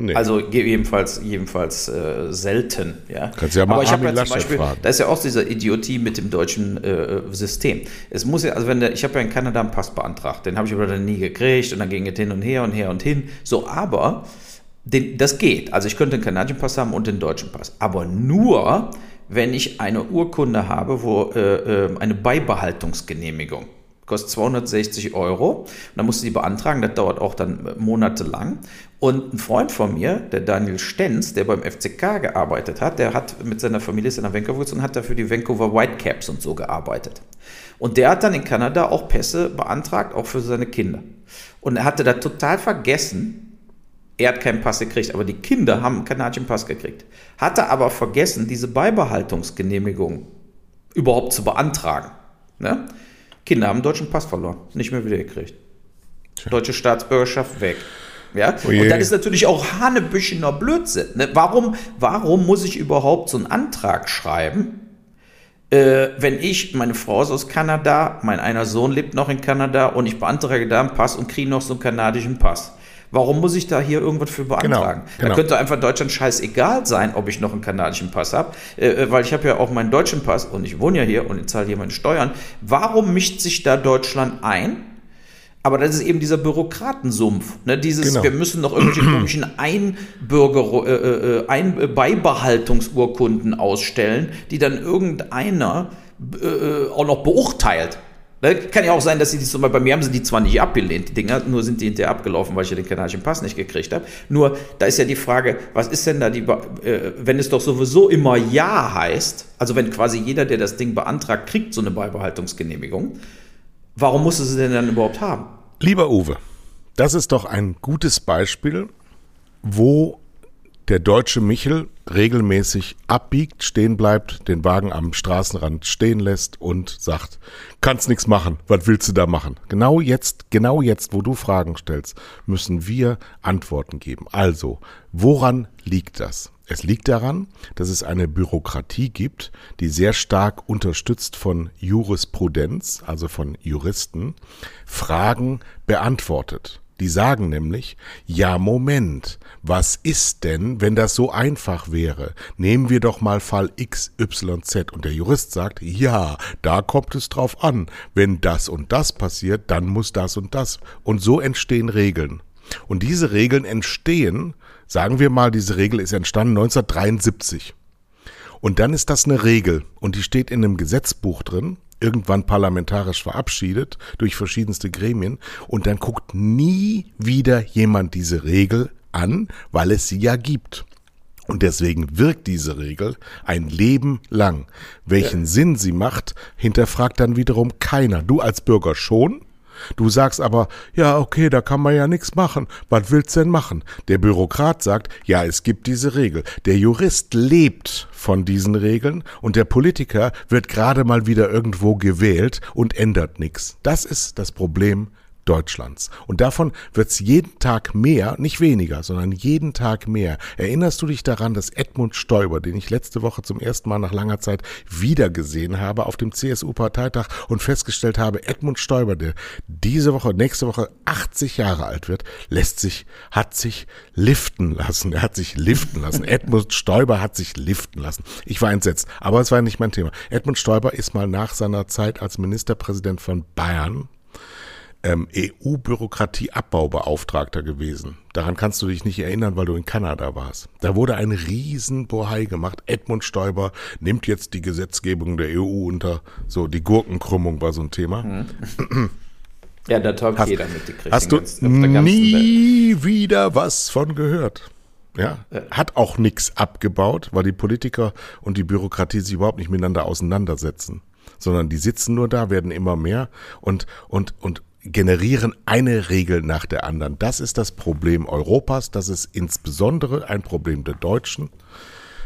Nee. Also jedenfalls, jedenfalls äh, selten. Ja. Kannst ja mal Aber ich habe ja zum Beispiel, fragen. da ist ja auch diese Idiotie mit dem deutschen äh, System. Es muss ja, also wenn der, ich habe ja in Kanada einen Pass beantragt, den habe ich aber dann nie gekriegt und dann ging es hin und her und her und hin. So, aber den, das geht. Also ich könnte einen kanadischen Pass haben und den deutschen Pass. Aber nur, wenn ich eine Urkunde habe, wo äh, äh, eine Beibehaltungsgenehmigung kostet 260 Euro. Und dann musst du die beantragen, das dauert auch dann äh, monatelang. Und ein Freund von mir, der Daniel Stenz, der beim FCK gearbeitet hat, der hat mit seiner Familie ist in der Vancouver und hat da für die Vancouver Whitecaps und so gearbeitet. Und der hat dann in Kanada auch Pässe beantragt, auch für seine Kinder. Und er hatte da total vergessen, er hat keinen Pass gekriegt, aber die Kinder haben einen kanadischen Pass gekriegt. Hatte aber vergessen, diese Beibehaltungsgenehmigung überhaupt zu beantragen. Ne? Kinder haben einen deutschen Pass verloren, nicht mehr wieder gekriegt. Deutsche Staatsbürgerschaft weg. Ja? Oje. Und das ist natürlich auch hanebüchener Blödsinn. Ne? Warum, warum muss ich überhaupt so einen Antrag schreiben, äh, wenn ich, meine Frau ist aus Kanada, mein einer Sohn lebt noch in Kanada und ich beantrage da einen Pass und kriege noch so einen kanadischen Pass. Warum muss ich da hier irgendwas für beantragen? genau. Da könnte einfach Deutschland scheißegal sein, ob ich noch einen kanadischen Pass habe, äh, weil ich habe ja auch meinen deutschen Pass und ich wohne ja hier und ich zahle hier meine Steuern. Warum mischt sich da Deutschland ein? Aber das ist eben dieser Bürokratensumpf. Ne? Dieses, Genau. wir müssen noch irgendwelche komischen Einbürger, äh, äh, Ein äh, Beibehaltungsurkunden ausstellen, die dann irgendeiner äh, auch noch beurteilt. Kann ja auch sein, dass sie die zum Beispiel, bei mir haben sie die zwar nicht abgelehnt, die Dinger, nur sind die hinterher abgelaufen, weil ich ja den kanadischen Pass nicht gekriegt habe. Nur, da ist ja die Frage, was ist denn da die, äh, wenn es doch sowieso immer Ja heißt, also wenn quasi jeder, der das Ding beantragt, kriegt so eine Beibehaltungsgenehmigung, warum muss es sie denn dann überhaupt haben? Lieber Uwe, das ist doch ein gutes Beispiel, wo der deutsche Michel regelmäßig abbiegt, stehen bleibt, den Wagen am Straßenrand stehen lässt und sagt, kannst nichts machen, was willst du da machen? Genau jetzt, genau jetzt, wo du Fragen stellst, müssen wir Antworten geben. Also, woran liegt das? Es liegt daran, dass es eine Bürokratie gibt, die sehr stark unterstützt von Jurisprudenz, also von Juristen, Fragen beantwortet. Die sagen nämlich, ja Moment, was ist denn, wenn das so einfach wäre? Nehmen wir doch mal Fall XYZ. Und der Jurist sagt, ja, da kommt es drauf an. Wenn das und das passiert, dann muss das und das. Und so entstehen Regeln. Und diese Regeln entstehen, sagen wir mal, diese Regel ist entstanden 1973. Und dann ist das eine Regel und die steht in einem Gesetzbuch drin, irgendwann parlamentarisch verabschiedet durch verschiedenste Gremien und dann guckt nie wieder jemand diese Regel an, weil es sie ja gibt. Und deswegen wirkt diese Regel ein Leben lang. Welchen Sinn sie macht, hinterfragt dann wiederum keiner. Du als Bürger schon, Du sagst aber, ja, okay, da kann man ja nichts machen. Was willst denn machen? Der Bürokrat sagt, ja, es gibt diese Regel. Der Jurist lebt von diesen Regeln und der Politiker wird gerade mal wieder irgendwo gewählt und ändert nichts. Das ist das Problem Deutschlands. Und davon wird es jeden Tag mehr, nicht weniger, sondern jeden Tag mehr. Erinnerst du dich daran, dass Edmund Stoiber, den ich letzte Woche zum ersten Mal nach langer Zeit wiedergesehen habe auf dem CSU-Parteitag und festgestellt habe, Edmund Stoiber, der diese Woche, nächste Woche 80 Jahre alt wird, lässt sich, hat sich liften lassen. Er hat sich liften lassen. Edmund Stoiber hat sich liften lassen. Ich war entsetzt, aber es war nicht mein Thema. Edmund Stoiber ist mal nach seiner Zeit als Ministerpräsident von Bayern ähm, EU-Bürokratieabbaubeauftragter gewesen. Daran kannst du dich nicht erinnern, weil du in Kanada warst. Da wurde ein riesen Bohai gemacht. Edmund Stoiber nimmt jetzt die Gesetzgebung der EU unter. So, die Gurkenkrümmung war so ein Thema. Mhm. Ja, da taugt hast, jeder mitgekriegt. Hast du nie Welt. wieder was von gehört? Ja, hat auch nichts abgebaut, weil die Politiker und die Bürokratie sich überhaupt nicht miteinander auseinandersetzen, sondern die sitzen nur da, werden immer mehr und und und generieren eine Regel nach der anderen. Das ist das Problem Europas, das ist insbesondere ein Problem der Deutschen.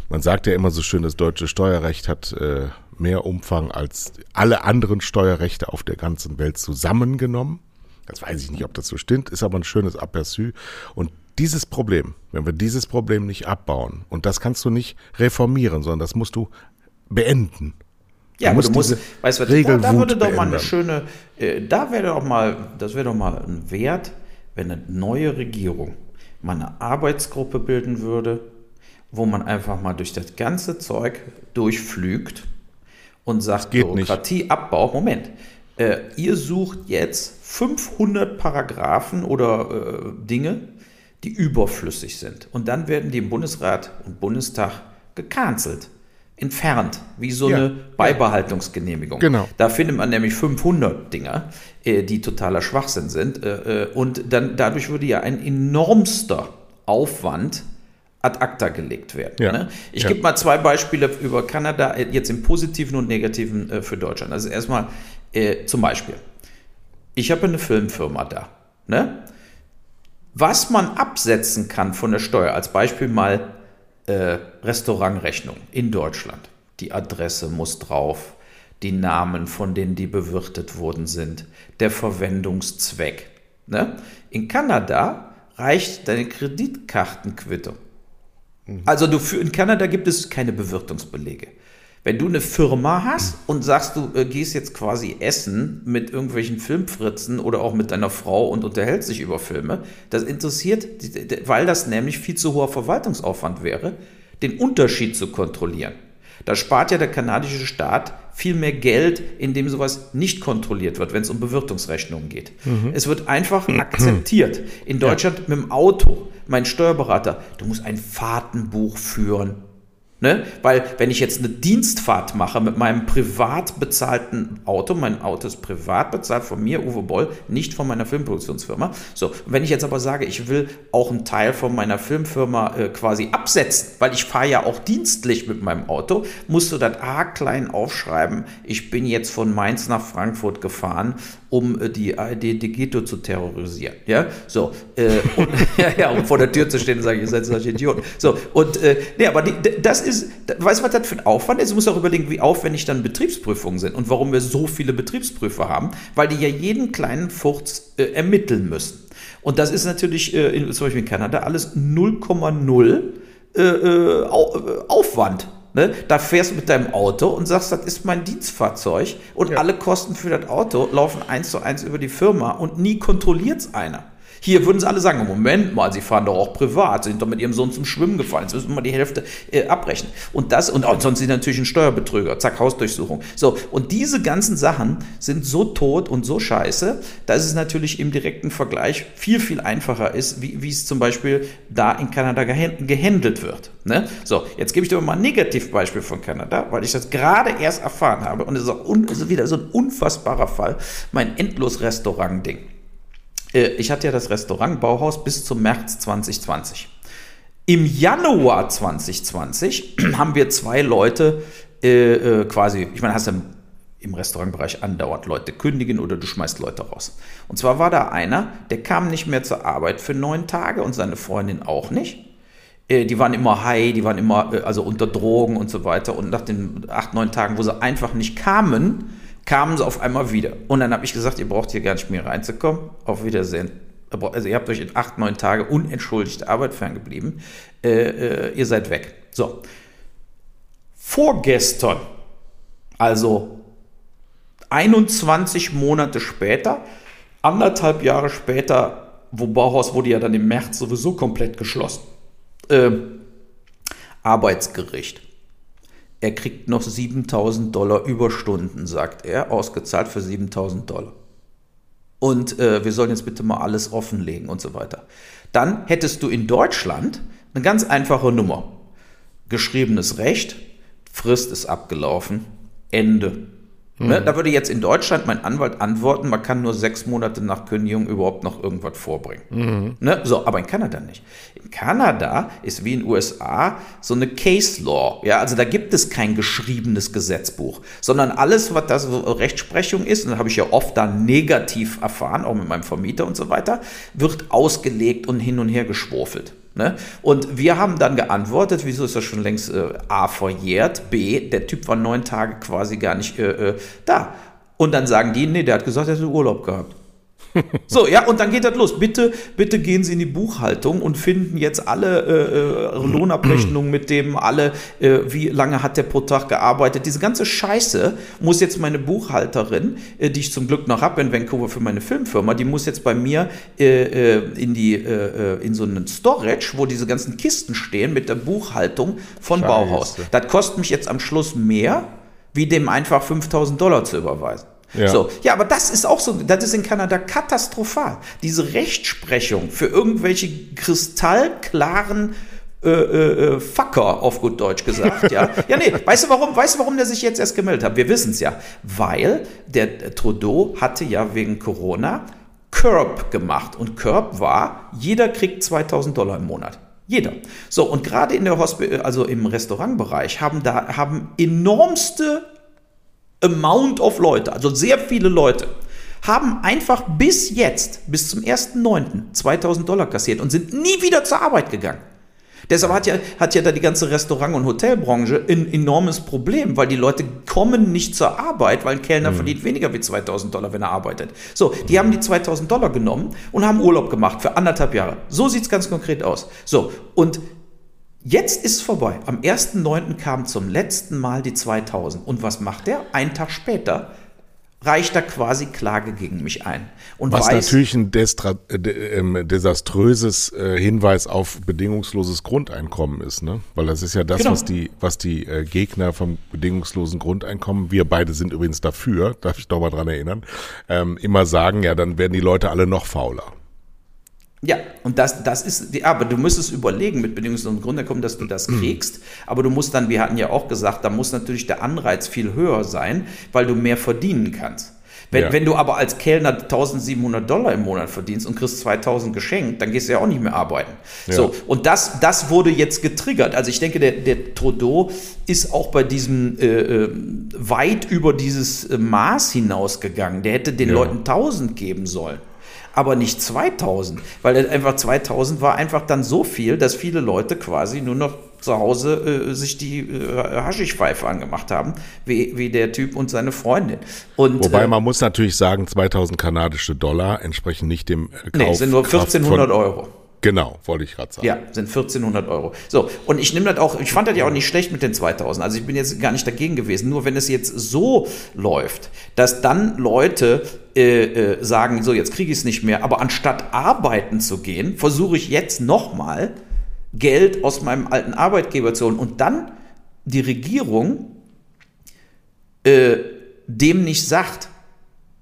Man sagt ja immer so schön, das deutsche Steuerrecht hat äh, mehr Umfang als alle anderen Steuerrechte auf der ganzen Welt zusammengenommen. Das weiß ich nicht, ob das so stimmt, ist aber ein schönes Aperçu. Und dieses Problem, wenn wir dieses Problem nicht abbauen, und das kannst du nicht reformieren, sondern das musst du beenden. Ja, aber du musst, weißt du, da, da würde doch mal eine schöne, äh, da wäre doch mal, das wäre doch mal ein Wert, wenn eine neue Regierung mal eine Arbeitsgruppe bilden würde, wo man einfach mal durch das ganze Zeug durchflügt und sagt, Bürokratieabbau, Moment, äh, ihr sucht jetzt 500 Paragraphen oder äh, Dinge, die überflüssig sind. Und dann werden die im Bundesrat und Bundestag gecancelt entfernt, wie so ja. eine Beibehaltungsgenehmigung. Genau. Da findet man nämlich 500 Dinger, äh, die totaler Schwachsinn sind. Äh, äh, und dann dadurch würde ja ein enormster Aufwand ad acta gelegt werden. Ja. Ne? Ich ja. gebe mal zwei Beispiele über Kanada, jetzt im positiven und negativen für Deutschland. Also erstmal äh, zum Beispiel, ich habe eine Filmfirma da. Ne? Was man absetzen kann von der Steuer, als Beispiel mal äh, Restaurantrechnung in Deutschland. Die Adresse muss drauf, die Namen von denen, die bewirtet worden sind, der Verwendungszweck. Ne? In Kanada reicht deine Kreditkartenquittung. Mhm. Also du, für, in Kanada gibt es keine Bewirtungsbelege. Wenn du eine Firma hast und sagst, du äh, gehst jetzt quasi essen mit irgendwelchen Filmfritzen oder auch mit deiner Frau und unterhältst dich über Filme, das interessiert, weil das nämlich viel zu hoher Verwaltungsaufwand wäre, den Unterschied zu kontrollieren. Da spart ja der kanadische Staat viel mehr Geld, indem sowas nicht kontrolliert wird, wenn es um Bewirtungsrechnungen geht. Mhm. Es wird einfach akzeptiert. In Deutschland ja. mit dem Auto, mein Steuerberater, du musst ein Fahrtenbuch führen. Ne? Weil wenn ich jetzt eine Dienstfahrt mache mit meinem privat bezahlten Auto, mein Auto ist privat bezahlt von mir, Uwe Boll, nicht von meiner Filmproduktionsfirma. So, wenn ich jetzt aber sage, ich will auch einen Teil von meiner Filmfirma äh, quasi absetzen, weil ich fahre ja auch dienstlich mit meinem Auto, musst du das A klein aufschreiben. Ich bin jetzt von Mainz nach Frankfurt gefahren um äh, die ARD Digito zu terrorisieren. Ja, so. Äh, und, ja, ja, um vor der Tür zu stehen und sagen, ihr seid solche Idioten. So, und, äh, nee, aber die, das ist, weißt du, was das für ein Aufwand ist? Du musst auch überlegen, wie aufwendig dann Betriebsprüfungen sind und warum wir so viele Betriebsprüfer haben, weil die ja jeden kleinen Furz äh, ermitteln müssen. Und das ist natürlich, äh, in, zum Beispiel in Kanada, alles 0,0 äh, äh, Aufwand. Ne? Da fährst du mit deinem Auto und sagst, das ist mein Dienstfahrzeug und ja. alle Kosten für das Auto laufen eins zu eins über die Firma und nie kontrolliert es einer. Hier würden sie alle sagen, Moment mal, sie fahren doch auch privat, sie sind doch mit ihrem Sohn zum Schwimmen gefahren, jetzt müssen wir mal die Hälfte äh, abrechnen. Und das, und, und sonst sind natürlich ein Steuerbetrüger, zack, Hausdurchsuchung. So, und diese ganzen Sachen sind so tot und so scheiße, dass es natürlich im direkten Vergleich viel, viel einfacher ist, wie, wie es zum Beispiel da in Kanada gehandelt wird. Ne? So, jetzt gebe ich dir mal ein Negativbeispiel von Kanada, weil ich das gerade erst erfahren habe und es ist auch un, ist wieder so ein unfassbarer Fall, mein Endlos-Restaurant-Ding. Äh, ich hatte ja das Restaurant Bauhaus bis zum März 2020. Im Januar 2020 haben wir zwei Leute äh, äh, quasi, ich meine, hast du im Restaurantbereich andauernd Leute kündigen oder du schmeißt Leute raus. Und zwar war da einer, der kam nicht mehr zur Arbeit für neun Tage und seine Freundin auch nicht. Äh, die waren immer high, die waren immer äh, also unter Drogen und so weiter. Und nach den acht, neun Tagen, wo sie einfach nicht kamen, kamen sie auf einmal wieder. Und dann habe ich gesagt, ihr braucht hier gar nicht mehr reinzukommen. Auf Wiedersehen. Also ihr habt euch in acht, neun Tage unentschuldigte Arbeit ferngeblieben. Äh, äh, ihr seid weg. So. Vorgestern, also 21 Monate später, anderthalb Jahre später, wo Bauhaus wurde ja dann im März sowieso komplett geschlossen. Äh, Arbeitsgericht. Er kriegt noch 7000 Dollar Überstunden, sagt er, ausgezahlt für 7000 Dollar. Und äh, wir sollen jetzt bitte mal alles offenlegen und so weiter. Dann hättest du in Deutschland eine ganz einfache Nummer. Geschriebenes Recht, Frist ist abgelaufen, Ende. Ne? Mhm. Da würde jetzt in Deutschland mein Anwalt antworten, man kann nur sechs Monate nach Kündigung überhaupt noch irgendwas vorbringen. Mhm. Ne? So, aber in Kanada nicht. In Kanada ist wie in den USA so eine Case Law. Ja, also da gibt es kein geschriebenes Gesetzbuch, sondern alles, was das Rechtsprechung ist, und das habe ich ja oft da negativ erfahren, auch mit meinem Vermieter und so weiter, wird ausgelegt und hin und her geschwurfelt. Ne? Und wir haben dann geantwortet, wieso ist das schon längst äh, A verjährt, B, der Typ war neun Tage quasi gar nicht äh, äh, da. Und dann sagen die, nee, der hat gesagt, er hätte Urlaub gehabt. So, ja, und dann geht das los. Bitte, bitte gehen Sie in die Buchhaltung und finden jetzt alle äh, äh Lohnabrechnungen mit dem, alle, äh, wie lange hat der pro Tag gearbeitet. Diese ganze Scheiße muss jetzt meine Buchhalterin, äh, die ich zum Glück noch habe in Vancouver für meine Filmfirma, die muss jetzt bei mir äh, äh, in die, in so einen Storage, wo diese ganzen Kisten stehen mit der Buchhaltung von Scheiße. Bauhaus. Das kostet mich jetzt am Schluss mehr, wie dem einfach 5000 Dollar zu überweisen. Ja. So, ja, aber das ist auch so, das ist in Kanada katastrophal. Diese Rechtsprechung für irgendwelche kristallklaren äh, äh, äh Fucker, auf gut Deutsch gesagt, ja. Ja, nee, weißt du warum? Weißt du, warum der sich jetzt erst gemeldet hat? Wir wissen es ja. Weil der Trudeau hatte ja wegen Corona Curb gemacht. Und Curb war, jeder kriegt 2000 Dollar im Monat. Jeder. So, und gerade in der Hospi also im Restaurantbereich haben da haben enormste Amount of Leute, also sehr viele Leute, haben einfach bis jetzt, bis zum 1.9. 2000 Dollar kassiert und sind nie wieder zur Arbeit gegangen. Deshalb hat ja, hat ja da die ganze Restaurant- und Hotelbranche ein enormes Problem, weil die Leute kommen nicht zur Arbeit, weil ein Kellner mhm. verdient weniger wie 2000 Dollar, wenn er arbeitet. So, die haben die 2000 Dollar genommen und haben Urlaub gemacht für anderthalb Jahre. So sieht es ganz konkret aus. So, und Jetzt ist es vorbei. Am 1.9. kam zum letzten Mal die 2000. Und was macht er? Einen Tag später reicht er quasi Klage gegen mich ein. Und was weiß, natürlich ein destra, äh, äh, desaströses äh, Hinweis auf bedingungsloses Grundeinkommen ist, ne? Weil das ist ja das, genau. was die, was die äh, Gegner vom bedingungslosen Grundeinkommen, wir beide sind übrigens dafür, darf ich doch mal dran erinnern, ähm, immer sagen, ja, dann werden die Leute alle noch fauler. Ja, und das, das ist, die, aber du müsstest überlegen, mit bedingungslosen Grundeinkommen, dass du das mhm. kriegst. Aber du musst dann, wir hatten ja auch gesagt, da muss natürlich der Anreiz viel höher sein, weil du mehr verdienen kannst. Wenn, ja. wenn du aber als Kellner 1700 Dollar im Monat verdienst und kriegst 2000 geschenkt, dann gehst du ja auch nicht mehr arbeiten. Ja. So, und das, das wurde jetzt getriggert. Also ich denke, der, der Trudeau ist auch bei diesem äh, äh weit über dieses äh, Maß hinausgegangen. Der hätte den ja. Leuten 1000 geben sollen aber nicht 2000, weil einfach 2000 war einfach dann so viel, dass viele Leute quasi nur noch zu Hause äh, sich die äh, Haschischpfeife angemacht haben, wie, wie der Typ und seine Freundin. Und, Wobei äh, man muss natürlich sagen, 2000 kanadische Dollar entsprechen nicht dem Kauf. Nee, sind nur 1400 Euro. Genau, wollte ich gerade sagen. Ja, sind 1400 Euro. So, und ich nehme das auch, ich fand das ja auch nicht schlecht mit den 2000. Also ich bin jetzt gar nicht dagegen gewesen. Nur wenn es jetzt so läuft, dass dann Leute äh, äh, sagen, so jetzt kriege ich es nicht mehr, aber anstatt arbeiten zu gehen, versuche ich jetzt nochmal Geld aus meinem alten Arbeitgeber zu holen und dann die Regierung äh, dem nicht sagt,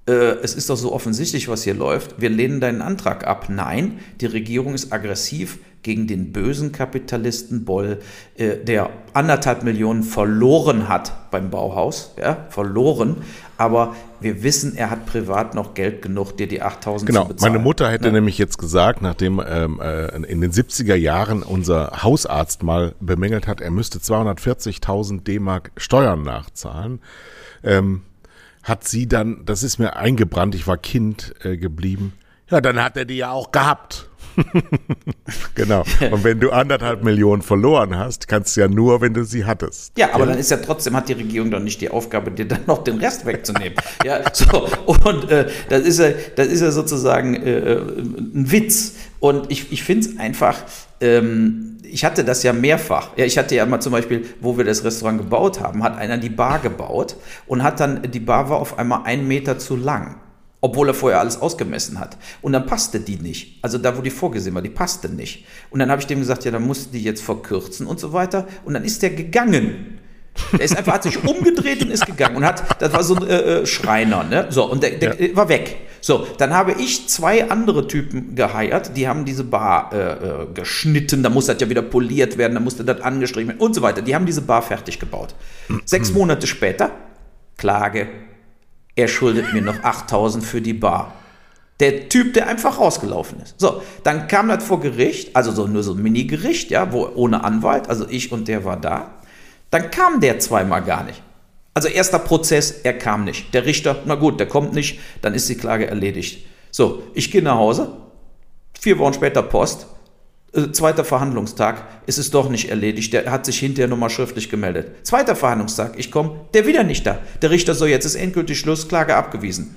es ist doch so offensichtlich, was hier läuft, wir lehnen deinen Antrag ab. Nein, die Regierung ist aggressiv gegen den bösen Kapitalisten Boll, äh, der anderthalb Millionen verloren hat beim Bauhaus, ja, verloren. Aber wir wissen, er hat privat noch Geld genug, dir die 8000 genau. zu bezahlen. Meine Mutter hätte ne? nämlich jetzt gesagt, nachdem ähm, äh, in den 70er Jahren unser Hausarzt mal bemängelt hat, er müsste 240.000 D-Mark Steuern nachzahlen. Ähm, hat sie dann, das ist mir eingebrannt, ich war Kind äh, geblieben. Ja, dann hat er die ja auch gehabt. genau. Und wenn du anderthalb Millionen verloren hast, kannst du ja nur, wenn du sie hattest. Ja, aber ja. dann ist ja trotzdem, hat die Regierung doch nicht die Aufgabe, dir dann noch den Rest wegzunehmen. ja, so. Und äh, das, ist ja, das ist ja sozusagen äh, äh ein Witz. Und ich, ich finde es einfach, ähm, ich hatte das ja mehrfach. Ja, ich hatte ja mal zum Beispiel, wo wir das Restaurant gebaut haben, hat einer die Bar gebaut und hat dann, die Bar war auf einmal einen Meter zu lang obwohl er vorher alles ausgemessen hat. Und dann passte die nicht. Also da, wo die vorgesehen war, die passte nicht. Und dann habe ich dem gesagt, ja, dann musst du die jetzt verkürzen und so weiter. Und dann ist der gegangen. Der ist einfach, hat sich umgedreht und ist gegangen und hat, das war so ein äh, äh Schreiner, ne? So, und der, der ja. war weg. So, dann habe ich zwei andere Typen geheiert, die haben diese Bar äh, äh, geschnitten, da muss das ja wieder poliert werden, da musste das angestrichen werden und so weiter. Die haben diese Bar fertig gebaut. Sechs Monate später, Klage, er schuldet mir noch 8000 für die Bar. Der Typ, der einfach rausgelaufen ist. So, dann kam das vor Gericht, also so nur so ein Mini-Gericht, ja, wo ohne Anwalt, also ich und der war da. Dann kam der zweimal gar nicht. Also erster Prozess, er kam nicht. Der Richter, na gut, der kommt nicht, dann ist die Klage erledigt. So, ich gehe nach Hause, vier Wochen später Post, äh, zweiter Verhandlungstag, ist es doch nicht erledigt. Der hat sich hinterher nochmal schriftlich gemeldet. Zweiter Verhandlungstag, ich komme, der wieder nicht da. Der Richter so, jetzt ist endgültig Schluss, Klage abgewiesen.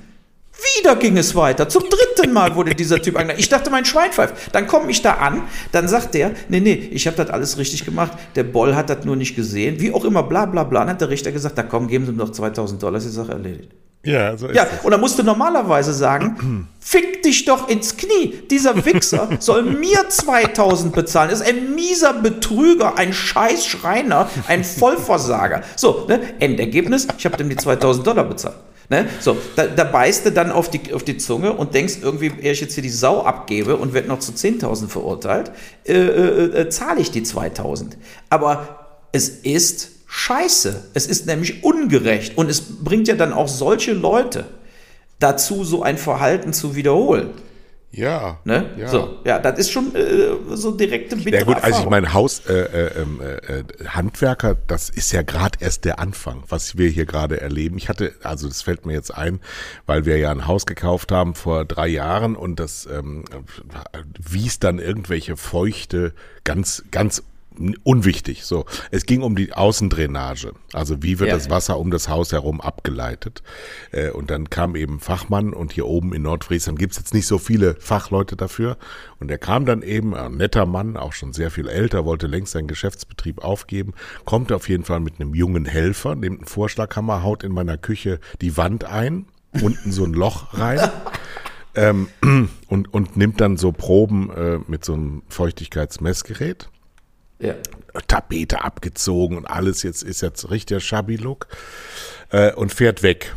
Wieder ging es weiter. Zum dritten Mal wurde dieser Typ angeklagt. Ich dachte, mein Schwein pfeift. Dann komme ich da an, dann sagt der, nee, nee, ich habe das alles richtig gemacht. Der Boll hat das nur nicht gesehen. Wie auch immer, bla bla bla. Dann hat der Richter gesagt, da komm, geben Sie mir doch 2000 Dollar, ist die Sache erledigt. Ja, so ist ja, das. und dann musst du normalerweise sagen, fick dich doch ins Knie. Dieser Wichser soll mir 2000 bezahlen. Ist ein mieser Betrüger, ein scheiß Schreiner, ein Vollversager. So, ne? Endergebnis, ich habe dem die 2000 Dollar bezahlt. Ne? So, da, da beißt du dann auf die, auf die Zunge und denkst irgendwie, ehe ich jetzt hier die Sau abgebe und werde noch zu 10.000 verurteilt, äh, äh, äh, zahle ich die 2000. Aber es ist scheiße. Es ist nämlich ungerecht und es bringt ja dann auch solche Leute dazu, so ein Verhalten zu wiederholen. Ja, ne? ja. So, ja, das ist schon äh, so direkte bittere Ja gut, also ich meine, Haus, äh, äh, ähm, äh, Handwerker, das ist ja gerade erst der Anfang, was wir hier gerade erleben. Ich hatte, also das fällt mir jetzt ein, weil wir ja ein Haus gekauft haben vor drei Jahren und das ähm, wies dann irgendwelche feuchte, ganz, ganz unwichtig. So, es ging um die Außendrainage. Also wie wird ja, das Wasser um das Haus herum abgeleitet? Äh, und dann kam eben Fachmann und hier oben in Nordfriesland gibt's jetzt nicht so viele Fachleute dafür. Und er kam dann eben, ein netter Mann, auch schon sehr viel älter, wollte längst seinen Geschäftsbetrieb aufgeben, kommt auf jeden Fall mit einem jungen Helfer, nimmt einen Vorschlaghammer, haut in meiner Küche die Wand ein, unten so ein Loch rein. ähm, und, und nimmt dann so Proben äh, mit so einem Feuchtigkeitsmessgerät ja. Tapete abgezogen und alles. Jetzt ist jetzt richtiger Shabby-Look. Äh, und fährt weg.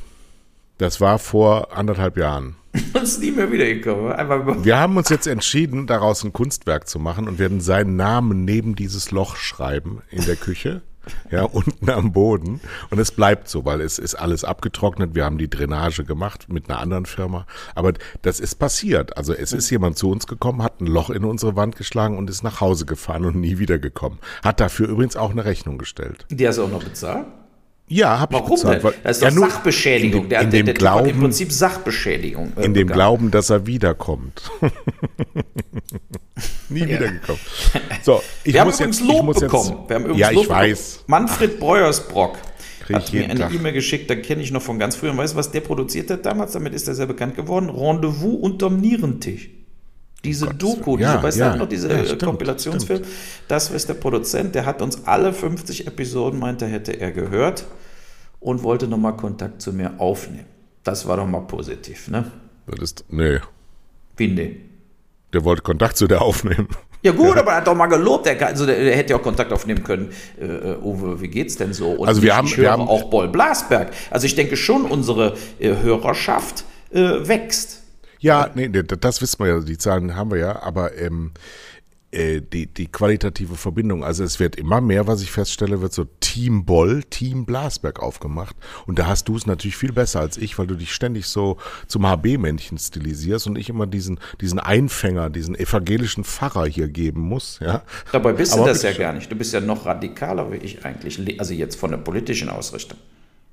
Das war vor anderthalb Jahren. Und ist nie mehr wiedergekommen. Einmal wir haben uns jetzt entschieden, daraus ein Kunstwerk zu machen und werden seinen Namen neben dieses Loch schreiben in der Küche ja, unten am Boden. Und es bleibt so, weil es ist alles abgetrocknet. Wir haben die Drainage gemacht mit einer anderen Firma. Aber das ist passiert. Also es ist jemand zu uns gekommen, hat ein Loch in unsere Wand geschlagen und ist nach Hause gefahren und nie wiedergekommen. Hat dafür übrigens auch eine Rechnung gestellt. Die hast du auch noch bezahlt? Ja, habe ich bezahlt. Denn? Das ist doch ja, Sachbeschädigung. In, der, in dem der, der Glauben, im Prinzip Sachbeschädigung. Äh, in dem Glauben, dass er wiederkommt. Nie ja. wiedergekommen. So, ich Wir muss haben jetzt, Lob muss bekommen. Jetzt, Wir haben übrigens ja, ich Lob weiß. Bekommen. Manfred Breuersbrock hat mir eine E-Mail geschickt, da kenne ich noch von ganz früher. Weißt du, was der produziert hat damals? Damit ist er sehr bekannt geworden. Rendezvous unterm Nierentisch. Diese Gottes Doku, diese, ja, weißt ja, du noch, diese ja, stimmt, Kompilationsfilm, stimmt. das ist der Produzent, der hat uns alle 50 Episoden, meinte, hätte er gehört und wollte nochmal Kontakt zu mir aufnehmen. Das war doch mal positiv, ne? Das ist, nee. Wie nee? Der wollte Kontakt zu dir aufnehmen. Ja gut, ja. aber er hat doch mal gelobt. Der, also der, der hätte ja auch Kontakt aufnehmen können. Äh, Uwe, wie geht's denn so? Und also wir ich, haben, ich höre wir haben auch Boll Blasberg. Also ich denke schon, unsere äh, Hörerschaft äh, wächst. Ja, nee, das wissen wir ja, die Zahlen haben wir ja, aber ähm, äh, die, die qualitative Verbindung. Also es wird immer mehr, was ich feststelle, wird so Team Boll, Team Blasberg aufgemacht. Und da hast du es natürlich viel besser als ich, weil du dich ständig so zum HB-Männchen stilisierst und ich immer diesen, diesen Einfänger, diesen evangelischen Pfarrer hier geben muss. Ja? Dabei bist Aber du das ja gar nicht. Du bist ja noch radikaler wie ich eigentlich, also jetzt von der politischen Ausrichtung.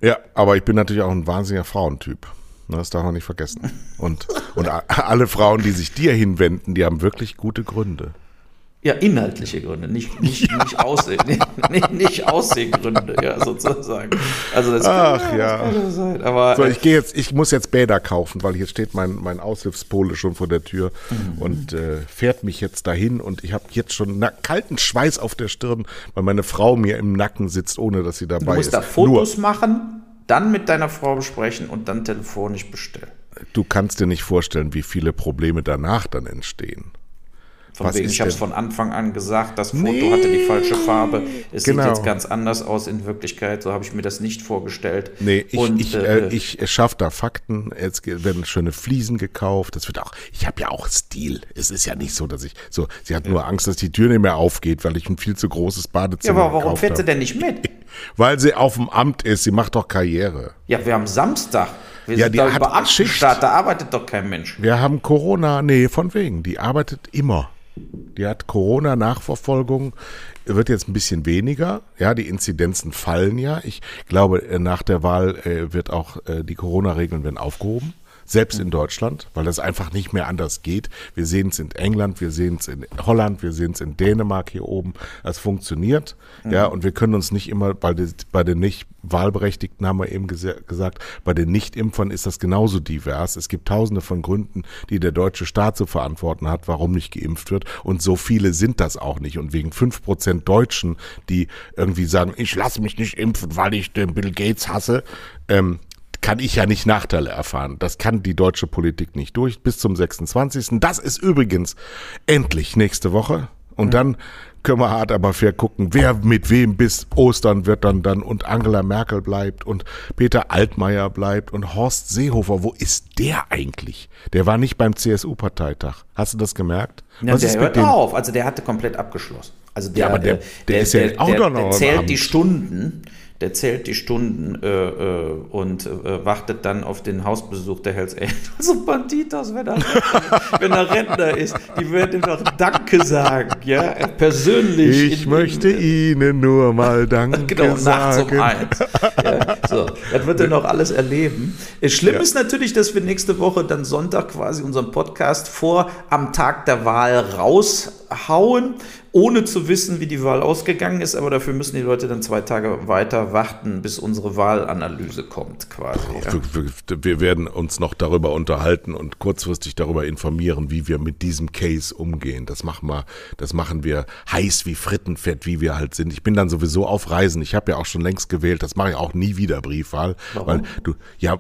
Ja, aber ich bin natürlich auch ein wahnsinniger Frauentyp. Das darf man nicht vergessen. Und, und alle Frauen, die sich dir hinwenden, die haben wirklich gute Gründe. Ja, inhaltliche Gründe, nicht, nicht, ja. nicht, Ausseh, nicht, nicht Aussehgründe, ja, sozusagen. Also das Ach, kann, ja, das kann sein. Aber, so, ich gehe jetzt, ich muss jetzt Bäder kaufen, weil hier steht mein, mein Aushilfspole schon vor der Tür mhm. und äh, fährt mich jetzt dahin und ich habe jetzt schon kalten Schweiß auf der Stirn, weil meine Frau mir im Nacken sitzt, ohne dass sie dabei ist. Du musst ist. da Fotos Nur, machen, dann mit deiner Frau besprechen und dann telefonisch bestellen. Du kannst dir nicht vorstellen, wie viele Probleme danach dann entstehen. Von Was wegen, ich habe es von Anfang an gesagt, das Foto nee. hatte die falsche Farbe. Es genau. sieht jetzt ganz anders aus in Wirklichkeit. So habe ich mir das nicht vorgestellt. Nee, ich, Und, ich, äh, äh ich schaffe da Fakten. Jetzt werden schöne Fliesen gekauft. Das wird auch, ich habe ja auch Stil. Es ist ja nicht so, dass ich so, sie hat ja. nur Angst, dass die Tür nicht mehr aufgeht, weil ich ein viel zu großes Badezimmer habe. Ja, aber warum fährt sie denn nicht mit? weil sie auf dem Amt ist. Sie macht doch Karriere. Ja, wir haben Samstag. Wir ja, sind die da Beamtenstaat, da arbeitet doch kein Mensch. Wir haben Corona, nee, von wegen. Die arbeitet immer. Die hat Corona-Nachverfolgung, wird jetzt ein bisschen weniger. Ja, die Inzidenzen fallen ja. Ich glaube, äh, nach der Wahl äh, wird auch äh, die Corona-Regeln werden aufgehoben selbst in Deutschland, weil das einfach nicht mehr anders geht. Wir sehen es in England, wir sehen es in Holland, wir sehen es in Dänemark hier oben. Es funktioniert, mhm. ja, und wir können uns nicht immer bei, den, bei den nicht Wahlberechtigten haben wir eben gesagt, bei den Nichtimpfern ist das genauso divers. Es gibt tausende von Gründen, die der deutsche Staat zu verantworten hat, warum nicht geimpft wird. Und so viele sind das auch nicht. Und wegen fünf Prozent Deutschen, die irgendwie sagen, ich lasse mich nicht impfen, weil ich den Bill Gates hasse, ähm, kann ich ja nicht Nachteile erfahren. Das kann die deutsche Politik nicht durch bis zum 26. Das ist übrigens endlich nächste Woche. Und mhm. dann können wir hart aber fair gucken, wer mit wem bis Ostern wird dann dann und Angela Merkel bleibt und Peter Altmaier bleibt und Horst Seehofer. Wo ist der eigentlich? Der war nicht beim CSU-Parteitag. Hast du das gemerkt? Ja, Was der hört auf. Also der hatte komplett abgeschlossen. Also der, ja, aber der, der, der, ist ja auch der, noch der zählt die Stunden der zählt die Stunden äh, äh, und äh, wartet dann auf den Hausbesuch der Hells Angels und Banditas, wenn er, wenn er Rentner ist. Die werden ihm doch Danke sagen, ja, persönlich. Ich in, möchte in, Ihnen nur mal Danke genau, sagen. Genau, nachts um eins. Ja, so, das wird er noch alles erleben. Schlimm ja. ist natürlich, dass wir nächste Woche dann Sonntag quasi unseren Podcast vor am Tag der Wahl raushauen ohne zu wissen, wie die Wahl ausgegangen ist, aber dafür müssen die Leute dann zwei Tage weiter warten, bis unsere Wahlanalyse kommt, quasi. Ja. Wir, wir, werden uns noch darüber unterhalten und kurzfristig darüber informieren, wie wir mit diesem Case umgehen. Das machen wir, das machen wir heiß wie Frittenfett, wie wir halt sind. Ich bin dann sowieso auf Reisen. Ich habe ja auch schon längst gewählt. Das mache ich auch nie wieder Briefwahl, Warum? weil du, ja,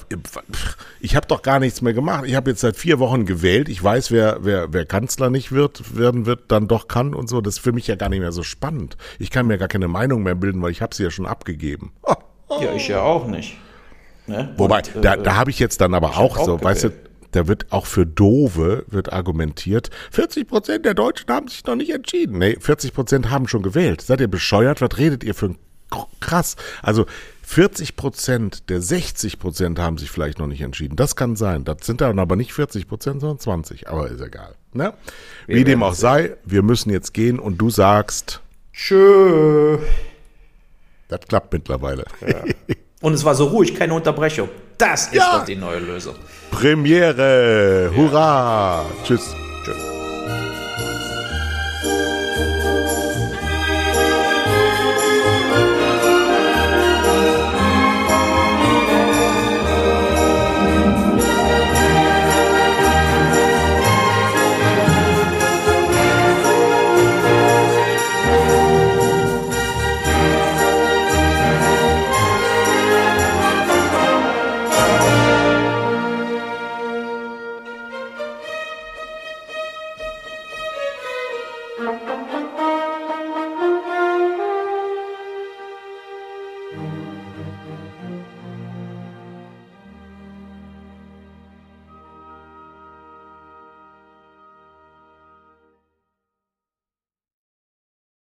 ich habe doch gar nichts mehr gemacht. Ich habe jetzt seit vier Wochen gewählt. Ich weiß, wer, wer, wer Kanzler nicht wird, werden wird, dann doch kann und so. Das für mich ja gar nicht mehr so spannend. Ich kann mir gar keine Meinung mehr bilden, weil ich habe sie ja schon abgegeben. Ja, ich ja auch nicht. Ne? Wobei, Und, da, äh, da habe ich jetzt dann aber auch, auch so, gewählt. weißt du, da wird auch für Dove wird argumentiert, 40 Prozent der Deutschen haben sich noch nicht entschieden. Nee, 40 Prozent haben schon gewählt. Seid ihr bescheuert? Was redet ihr für ein krass? Also 40 Prozent der 60 Prozent haben sich vielleicht noch nicht entschieden. Das kann sein. Das sind dann aber nicht 40 Prozent, sondern 20. Aber ist egal. Ne? Wie dem auch sei, wir müssen jetzt gehen und du sagst Tschö. Das klappt mittlerweile. Ja. Und es war so ruhig, keine Unterbrechung. Das ist ja. doch die neue Lösung. Premiere. Hurra. Ja. Tschüss. Tschüss.